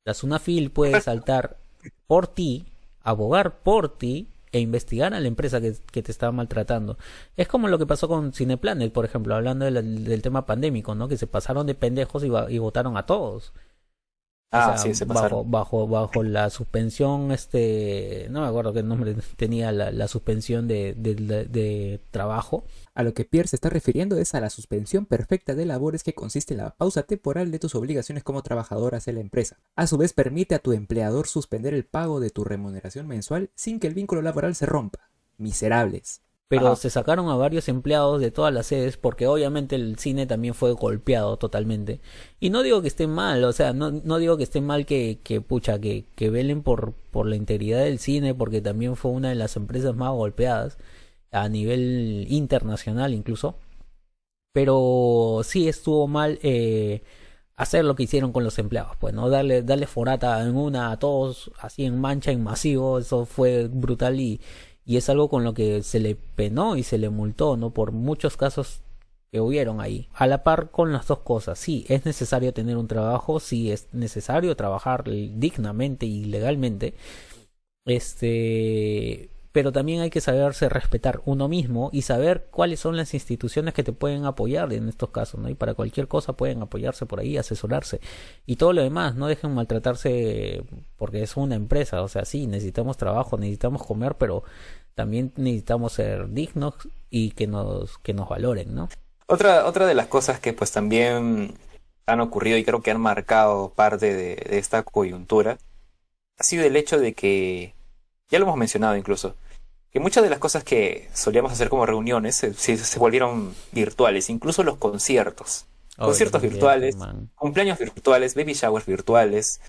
La Sunafil puede saltar por ti, abogar por ti e investigar a la empresa que, que te estaba maltratando. Es como lo que pasó con Cineplanet, por ejemplo, hablando del, del tema pandémico, ¿no? Que se pasaron de pendejos y, y votaron a todos. O Ah, sea, sí, se bajo, bajo, bajo la suspensión, este, no me acuerdo qué nombre tenía la, la suspensión de, de, de- de trabajo. A lo que Pierre se está refiriendo es a la suspensión perfecta de labores que consiste en la pausa temporal de tus obligaciones como trabajador hacia la empresa. A su vez permite a tu empleador suspender el pago de tu remuneración mensual sin que el vínculo laboral se rompa. Miserables. Pero Ajá. se sacaron a varios empleados de todas las sedes porque obviamente el cine también fue golpeado totalmente. Y no digo que esté mal, o sea, no, no digo que esté mal que, que pucha, que, que velen por, por la integridad del cine porque también fue una de las empresas más golpeadas a nivel internacional incluso. Pero sí estuvo mal eh, hacer lo que hicieron con los empleados, pues, ¿no? Darle, darle forata en una a todos, así en mancha, en masivo, eso fue brutal y, y es algo con lo que se le penó y se le multó, ¿no? Por muchos casos que hubieron ahí. A la par con las dos cosas, sí, es necesario tener un trabajo, sí, es necesario trabajar dignamente y legalmente, este, pero también hay que saberse respetar uno mismo y saber cuáles son las instituciones que te pueden apoyar en estos casos, ¿no? Y para cualquier cosa pueden apoyarse por ahí, asesorarse y todo lo demás, no dejen maltratarse porque es una empresa, o sea, sí, necesitamos trabajo, necesitamos comer, pero también necesitamos ser dignos y que nos que nos valoren, ¿no? Otra, otra de las cosas que pues también han ocurrido y creo que han marcado parte de, de esta coyuntura ha sido el hecho de que, ya lo hemos mencionado incluso, que muchas de las cosas que solíamos hacer como reuniones se, se- se volvieron virtuales, incluso los conciertos. Conciertos virtuales. man. Cumpleaños virtuales, baby showers virtuales,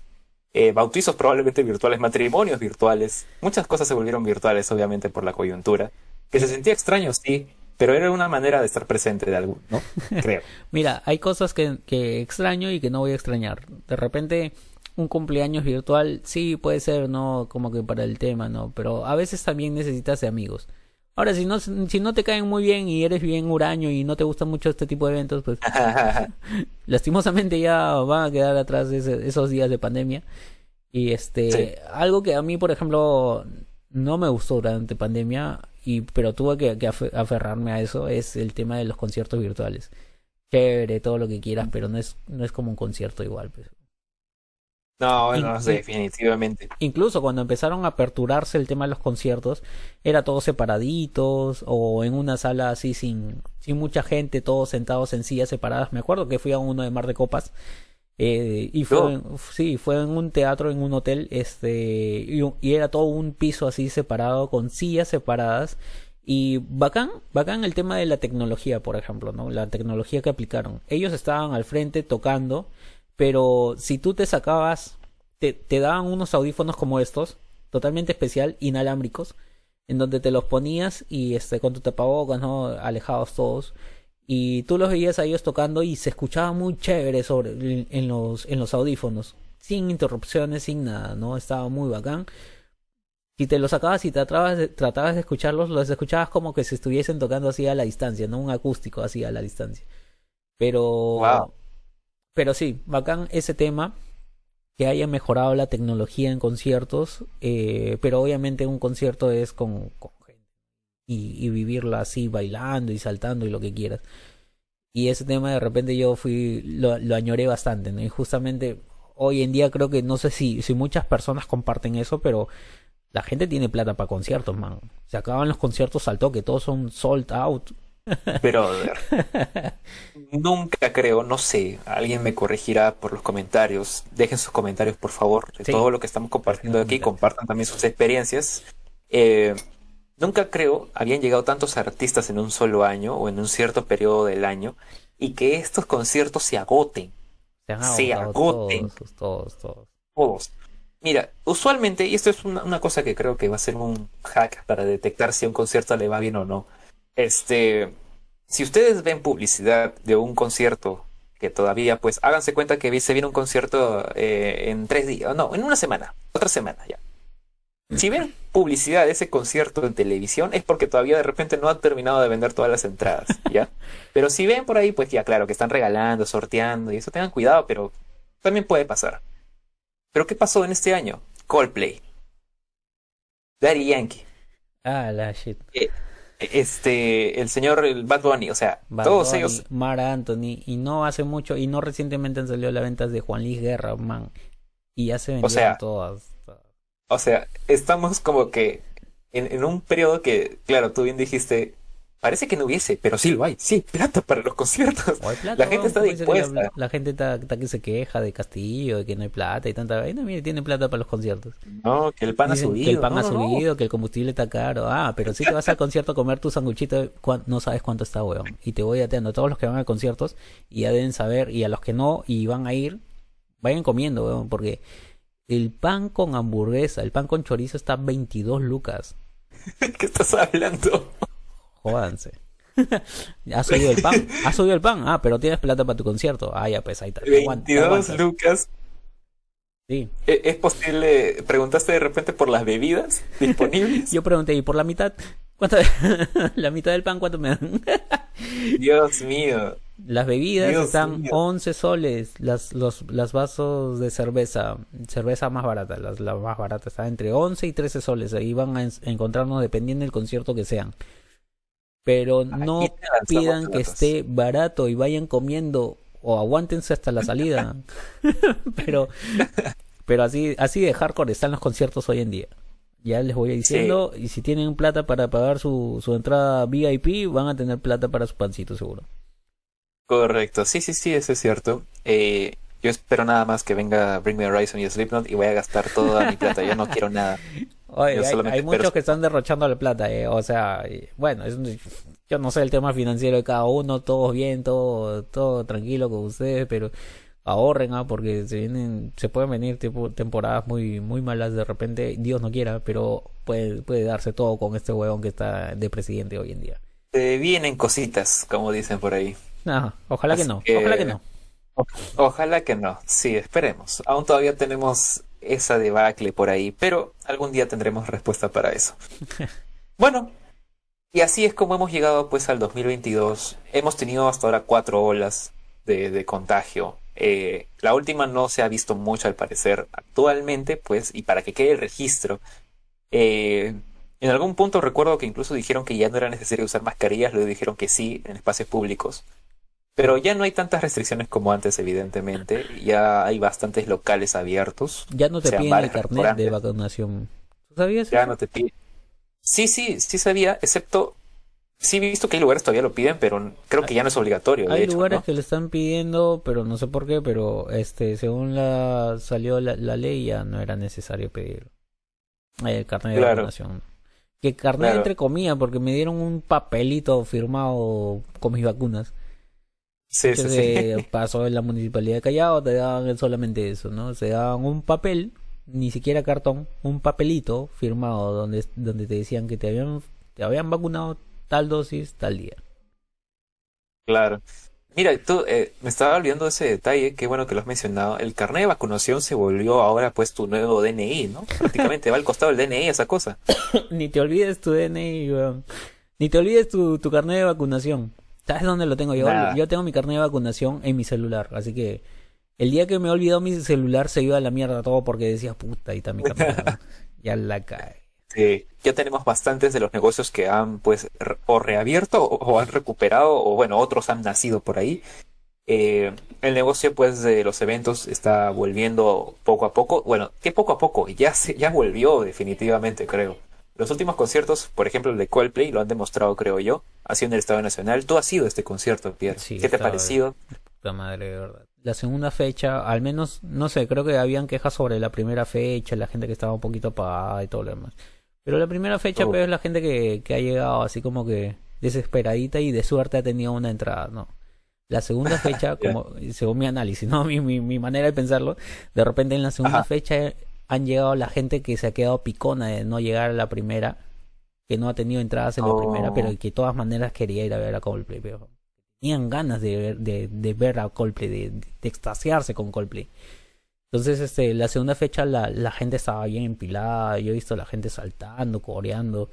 eh, bautizos probablemente virtuales, matrimonios virtuales. Muchas cosas se volvieron virtuales, obviamente, por la coyuntura. Que se sentía extraño, sí, pero era una manera de estar presente de algo, ¿no? Creo. Mira, hay cosas que, que extraño y que no voy a extrañar. De repente, un cumpleaños virtual, sí, puede ser, ¿no? Como que para el tema, ¿no? Pero a veces también necesitas de amigos. Ahora, si no, si no te caen muy bien y eres bien huraño y no te gusta mucho este tipo de eventos, pues lastimosamente ya van a quedar atrás ese- esos días de pandemia. Y este, Sí. algo que a mí, por ejemplo, no me gustó durante pandemia, y, pero tuve que, que afe- aferrarme a eso, es el tema de los conciertos virtuales. Chévere, todo lo que quieras, pero no es, no es como un concierto igual. Pues. No, bueno, In- definitivamente. Incluso cuando empezaron a aperturarse el tema de los conciertos, era todos separaditos o en una sala así sin, sin mucha gente, todos sentados en sillas separadas. Me acuerdo que fui a uno de Mar de Copas eh, y fue, en- sí, fue en un teatro, en un hotel, este, y, y era todo un piso así separado con sillas separadas. Y bacán, bacán el tema de la tecnología, por ejemplo, ¿no? La tecnología que aplicaron. Ellos estaban al frente tocando, pero si tú te sacabas, te, te daban unos audífonos como estos, totalmente especial, inalámbricos, en donde te los ponías y este con tu tapabocas, ¿no? Alejados todos. Y tú los veías a ellos tocando y se escuchaba muy chévere sobre en, los en los audífonos, sin interrupciones, sin nada, ¿no? Estaba muy bacán. Si te los sacabas y tratabas de, tratabas de escucharlos, los escuchabas como que se estuviesen tocando así a la distancia, ¿no? Un acústico así a la distancia. Pero. Pero sí, bacán ese tema que haya mejorado la tecnología en conciertos, eh, pero obviamente un concierto es con, gente y, y vivirla así bailando y saltando y lo que quieras. Y ese tema de repente yo fui, lo, lo añoré bastante, ¿no? Y justamente hoy en día creo que no sé si, si muchas personas comparten eso, pero la gente tiene plata para conciertos, man. Se acaban los conciertos al toque, todos son sold out. Pero nunca creo, no sé, alguien me corregirá por los comentarios. Dejen sus comentarios, por favor, de Sí. todo lo que estamos compartiendo aquí. Compartan también sus experiencias. Eh, nunca creo habían llegado tantos artistas en un solo año o en un cierto periodo del año y que estos conciertos se agoten. Se agoten. todos, todos, todos. Todos. Mira, usualmente, y esto es una, una cosa que creo que va a ser un hack para detectar si a un concierto le va bien o no. Este, si ustedes ven publicidad de un concierto que todavía, pues, háganse cuenta que se viene un concierto eh, en tres días, no, en una semana, otra semana ya. Si ven publicidad de ese concierto en televisión es porque todavía de repente no han terminado de vender todas las entradas, ¿ya? Pero si ven por ahí, pues ya claro, que están regalando, sorteando y eso, tengan cuidado, pero también puede pasar. Pero ¿qué pasó en este año? Coldplay. Daddy Yankee. Ah, la shit. Eh, este, el señor el Bad Bunny, o sea, Bad todos Bunny, ellos Mar Anthony, y no hace mucho, y no recientemente han salido las ventas de Juan Luis Guerra, man. Y ya se vendieron sea, todas. O sea, estamos como que en, en, un periodo que, claro, tú bien dijiste, parece que no hubiese, pero sí lo hay. Sí, plata para los conciertos. Plata, la gente está dispuesta. La, la, gente está, está, que se queja de Castillo, de que no hay plata y tanta vaina. Mire, tiene plata para los conciertos. No, que el pan Dicen ha subido. Que el pan no, ha no, subido, no. que el combustible está caro. Ah, pero si te vas al concierto a comer tu sanguchito, no sabes cuánto está, weón. Y te voy ateando a todos los que van a conciertos y ya deben saber, y a los que no y van a ir, vayan comiendo, weón, porque el pan con hamburguesa, el pan con chorizo está 22 lucas. ¿Qué estás hablando? Jódanse. ¿Has subido el pan? ¿Has subido el pan? Ah, pero tienes plata para tu concierto. Ah, ya, pues ahí está. 22 lucas. Sí. ¿E-, ¿Es posible? ¿Preguntaste de repente por las bebidas disponibles? Yo pregunté, ¿y por la mitad? ¿Cuánto? la mitad del pan, ¿cuánto me dan? Dios mío. Las bebidas Dios están mío. 11 soles, las, los, las vasos de cerveza, cerveza más barata, las, las más baratas, están entre 11 y 13 soles, ahí van a en- encontrarnos dependiendo del concierto que sean. Pero no pidan que esté barato y vayan comiendo o aguántense hasta la salida. pero pero así así de hardcore están los conciertos hoy en día. Ya les voy diciendo, y si tienen plata para pagar su, su entrada VIP, van a tener plata para su pancito seguro. Correcto, sí, sí, sí, eso es cierto. Eh, yo espero nada más que venga Bring Me Horizon y Slipknot y voy a gastar toda mi plata. Yo no quiero nada. Oye, hay, muchos que están derrochando la plata, eh, o sea, bueno, es yo no sé el tema financiero de cada uno, todos bien, todo, todo tranquilo con ustedes, pero ahorren, ah, porque se vienen, se pueden venir tipo, temporadas muy, muy malas de repente, Dios no quiera, pero puede, puede darse todo con este huevón que está de presidente hoy en día. Se vienen cositas, como dicen por ahí. Ojalá que no, que- ojalá que no. Ojalá que no. Sí, esperemos. Aún todavía tenemos esa debacle por ahí, pero algún día tendremos respuesta para eso. Bueno, y así es como hemos llegado pues al 2022. Hemos tenido hasta ahora cuatro olas de, de contagio. Eh, la última no se ha visto mucho al parecer actualmente, pues, y para que quede el registro, eh, en algún punto recuerdo que incluso dijeron que ya no era necesario usar mascarillas, luego dijeron que sí en espacios públicos. Pero ya no hay tantas restricciones como antes, evidentemente. Ya hay bastantes locales abiertos. Ya no te piden el bares, carnet de vacunación. ¿Tú sabías Ya eso? no te piden. Sí, sí, sí sabía, excepto. Sí he visto que hay lugares todavía lo piden, pero creo que ya no es obligatorio. de Hay hecho, lugares ¿no? que le están pidiendo, pero no sé por qué, pero este, según la salió la, la ley ya no era necesario pedir eh, el carnet de vacunación. Que carnet Claro. entre comillas, porque me dieron un papelito firmado con mis vacunas. Sí, pasó en la municipalidad de Callao, te daban solamente eso, ¿no? Se daban un papel, ni siquiera cartón, un papelito firmado donde, donde te decían que te habían, te habían vacunado tal dosis, tal día. Claro. Mira, tú, eh, me estaba olvidando de ese detalle, qué bueno que lo has mencionado. El carnet de vacunación se volvió ahora pues tu nuevo DNI, ¿no? Prácticamente va al costado del DNI esa cosa. Ni te olvides tu DNI, weón. Ni te olvides tu, tu carnet de vacunación. ¿Sabes dónde lo tengo yo? Nada. Yo tengo mi carnet de vacunación en mi celular. Así que el día que me he olvidado mi celular se iba a la mierda todo porque decía, puta, ahí está mi carnet. de vacu-". ya la cae. Sí, ya tenemos bastantes de los negocios que han pues re- o reabierto o, o han recuperado o bueno, otros han nacido por ahí. Eh, el negocio pues de los eventos está volviendo poco a poco. Bueno, que poco a poco, ya se, ya volvió definitivamente, creo. Los últimos conciertos, por ejemplo el de Coldplay, lo han demostrado, creo yo. Ha sido en el Estadio Nacional. Tú has sido a este concierto, Pierre. Sí, ¿Qué te ha parecido? Puta madre, de verdad. La segunda fecha, al menos, no sé, creo que habían quejas sobre la primera fecha, la gente que estaba un poquito apagada y todo lo demás. Pero la primera fecha, Oh. pues, es la gente que, que ha llegado así como que desesperadita y de suerte ha tenido una entrada, ¿no? La segunda fecha, como según mi análisis, ¿no? Mi, mi, mi manera de pensarlo, de repente en la segunda Ajá. fecha han llegado la gente que se ha quedado picona de no llegar a la primera, que no ha tenido entradas en la Oh. primera, pero que de todas maneras quería ir a ver a Coldplay, pero tenía tenían ganas de ver, de, de ver a Coldplay, de, de extasiarse con Coldplay. Entonces, este, la segunda fecha la, la gente estaba bien empilada, yo he visto a la gente saltando, coreando.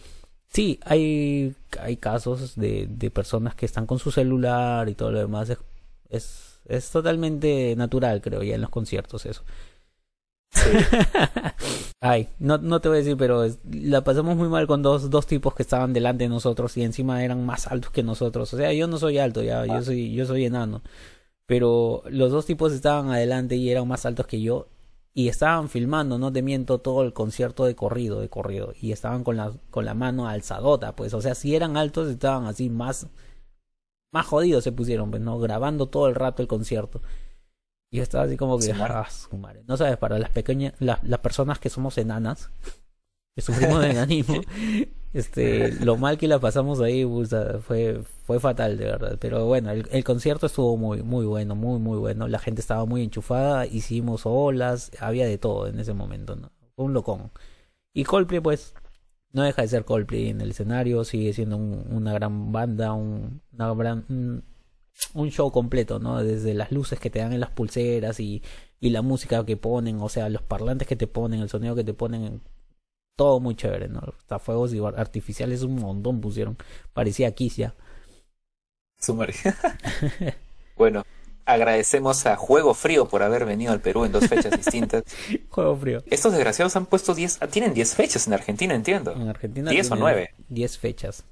Sí, hay, hay casos de, de personas que están con su celular y todo lo demás. Es, es, es totalmente natural, creo, ya en los conciertos eso. Ay, no, no te voy a decir, pero es- la pasamos muy mal con dos, dos tipos que estaban delante de nosotros y encima eran más altos que nosotros. O sea, yo no soy alto, ya, yo soy, yo soy enano. Pero los dos tipos estaban adelante y eran más altos que yo. Y estaban filmando, no te miento, todo el concierto de corrido, de corrido. Y estaban con la, con la mano alzadota, pues. O sea, si eran altos, estaban así más, más jodidos se pusieron, pues, ¿no? Grabando todo el rato el concierto. Y yo estaba así como que, ah, su madre. No sabes, para las pequeñas, las, las personas que somos enanas, que sufrimos de enanismo, este, lo mal que la pasamos ahí, o sea, fue, fue fatal, de verdad. Pero bueno, el, el concierto estuvo muy, muy bueno, muy, muy bueno. La gente estaba muy enchufada, hicimos olas, había de todo en ese momento, ¿no? Fue un locón. Y Coldplay, pues, no deja de ser Coldplay en el escenario, sigue siendo un- una gran banda, un, una gran, un, un show completo, ¿no? Desde las luces que te dan en las pulseras y, y la música que ponen, o sea, los parlantes que te ponen, el sonido que te ponen, todo muy chévere, ¿no? Hasta fuegos y- artificiales un montón pusieron, parecía Kiss ya. Bueno, agradecemos a Juego Frío por haber venido al Perú en dos fechas distintas. Juego frío. Estos desgraciados han puesto 10, ah, tienen 10 fechas en Argentina, entiendo. En Argentina 10 o tiene 9. 10 fechas.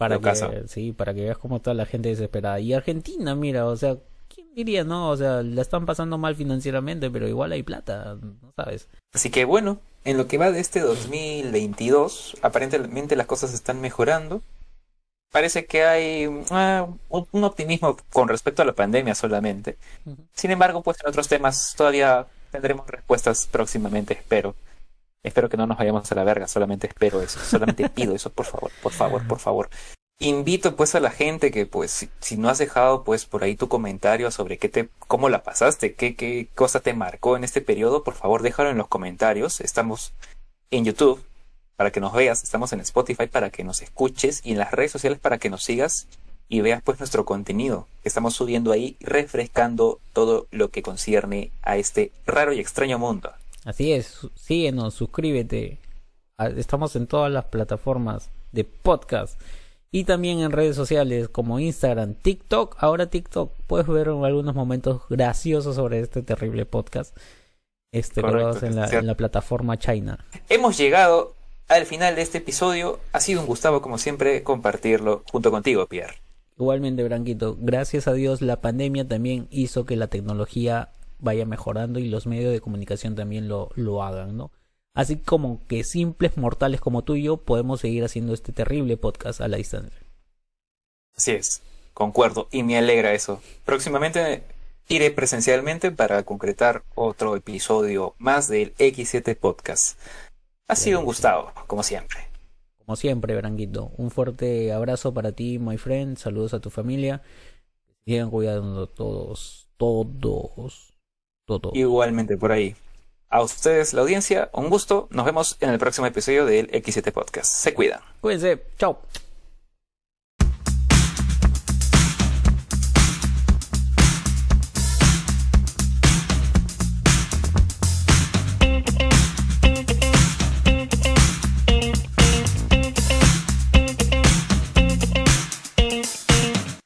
Para que, caso. sí, para que veas cómo está la gente desesperada. Y Argentina, mira, o sea, ¿quién diría, no? O sea, la están pasando mal financieramente, pero igual hay plata, ¿no sabes? Así que bueno, en lo que va de este 2022, aparentemente las cosas están mejorando. Parece que hay ah, un optimismo con respecto a la pandemia solamente. Sin embargo, pues en otros temas todavía tendremos respuestas próximamente, espero. Espero que no nos vayamos a la verga, solamente espero eso, solamente pido eso, por favor, por favor, por favor. Invito pues a la gente que pues si, no has dejado pues por ahí tu comentario sobre qué te, cómo la pasaste, qué, qué cosa te marcó en este periodo, por favor déjalo en los comentarios. Estamos en YouTube para que nos veas, estamos en Spotify para que nos escuches y en las redes sociales para que nos sigas y veas pues nuestro contenido estamos subiendo ahí, refrescando todo lo que concierne a este raro y extraño mundo. Así es, síguenos, suscríbete. Ah, Estamos en todas las plataformas de podcast y también en redes sociales como Instagram, TikTok. Ahora TikTok puedes ver algunos momentos graciosos sobre este terrible podcast. Este Correcto, en la, en la plataforma China. Hemos llegado al final de este episodio. Ha sido un gustavo, como siempre, compartirlo junto contigo, Pierre. Igualmente, Branquito, gracias a Dios la pandemia también hizo que la tecnología vaya mejorando y los medios de comunicación también lo, lo hagan, ¿no? Así como que simples mortales como tú y yo podemos seguir haciendo este terrible podcast a la distancia. Así es, concuerdo y me alegra eso. Próximamente iré presencialmente para concretar otro episodio más del X7 Podcast. Ha sido un gustavo, como siempre. Como siempre, Branquito, un fuerte abrazo para ti, my friend, saludos a tu familia. Sigan cuidando todos, todos, Igualmente por ahí. A ustedes, la audiencia, un gusto. Nos vemos en el próximo episodio del X7 Podcast. Se cuidan. Cuídense, chao.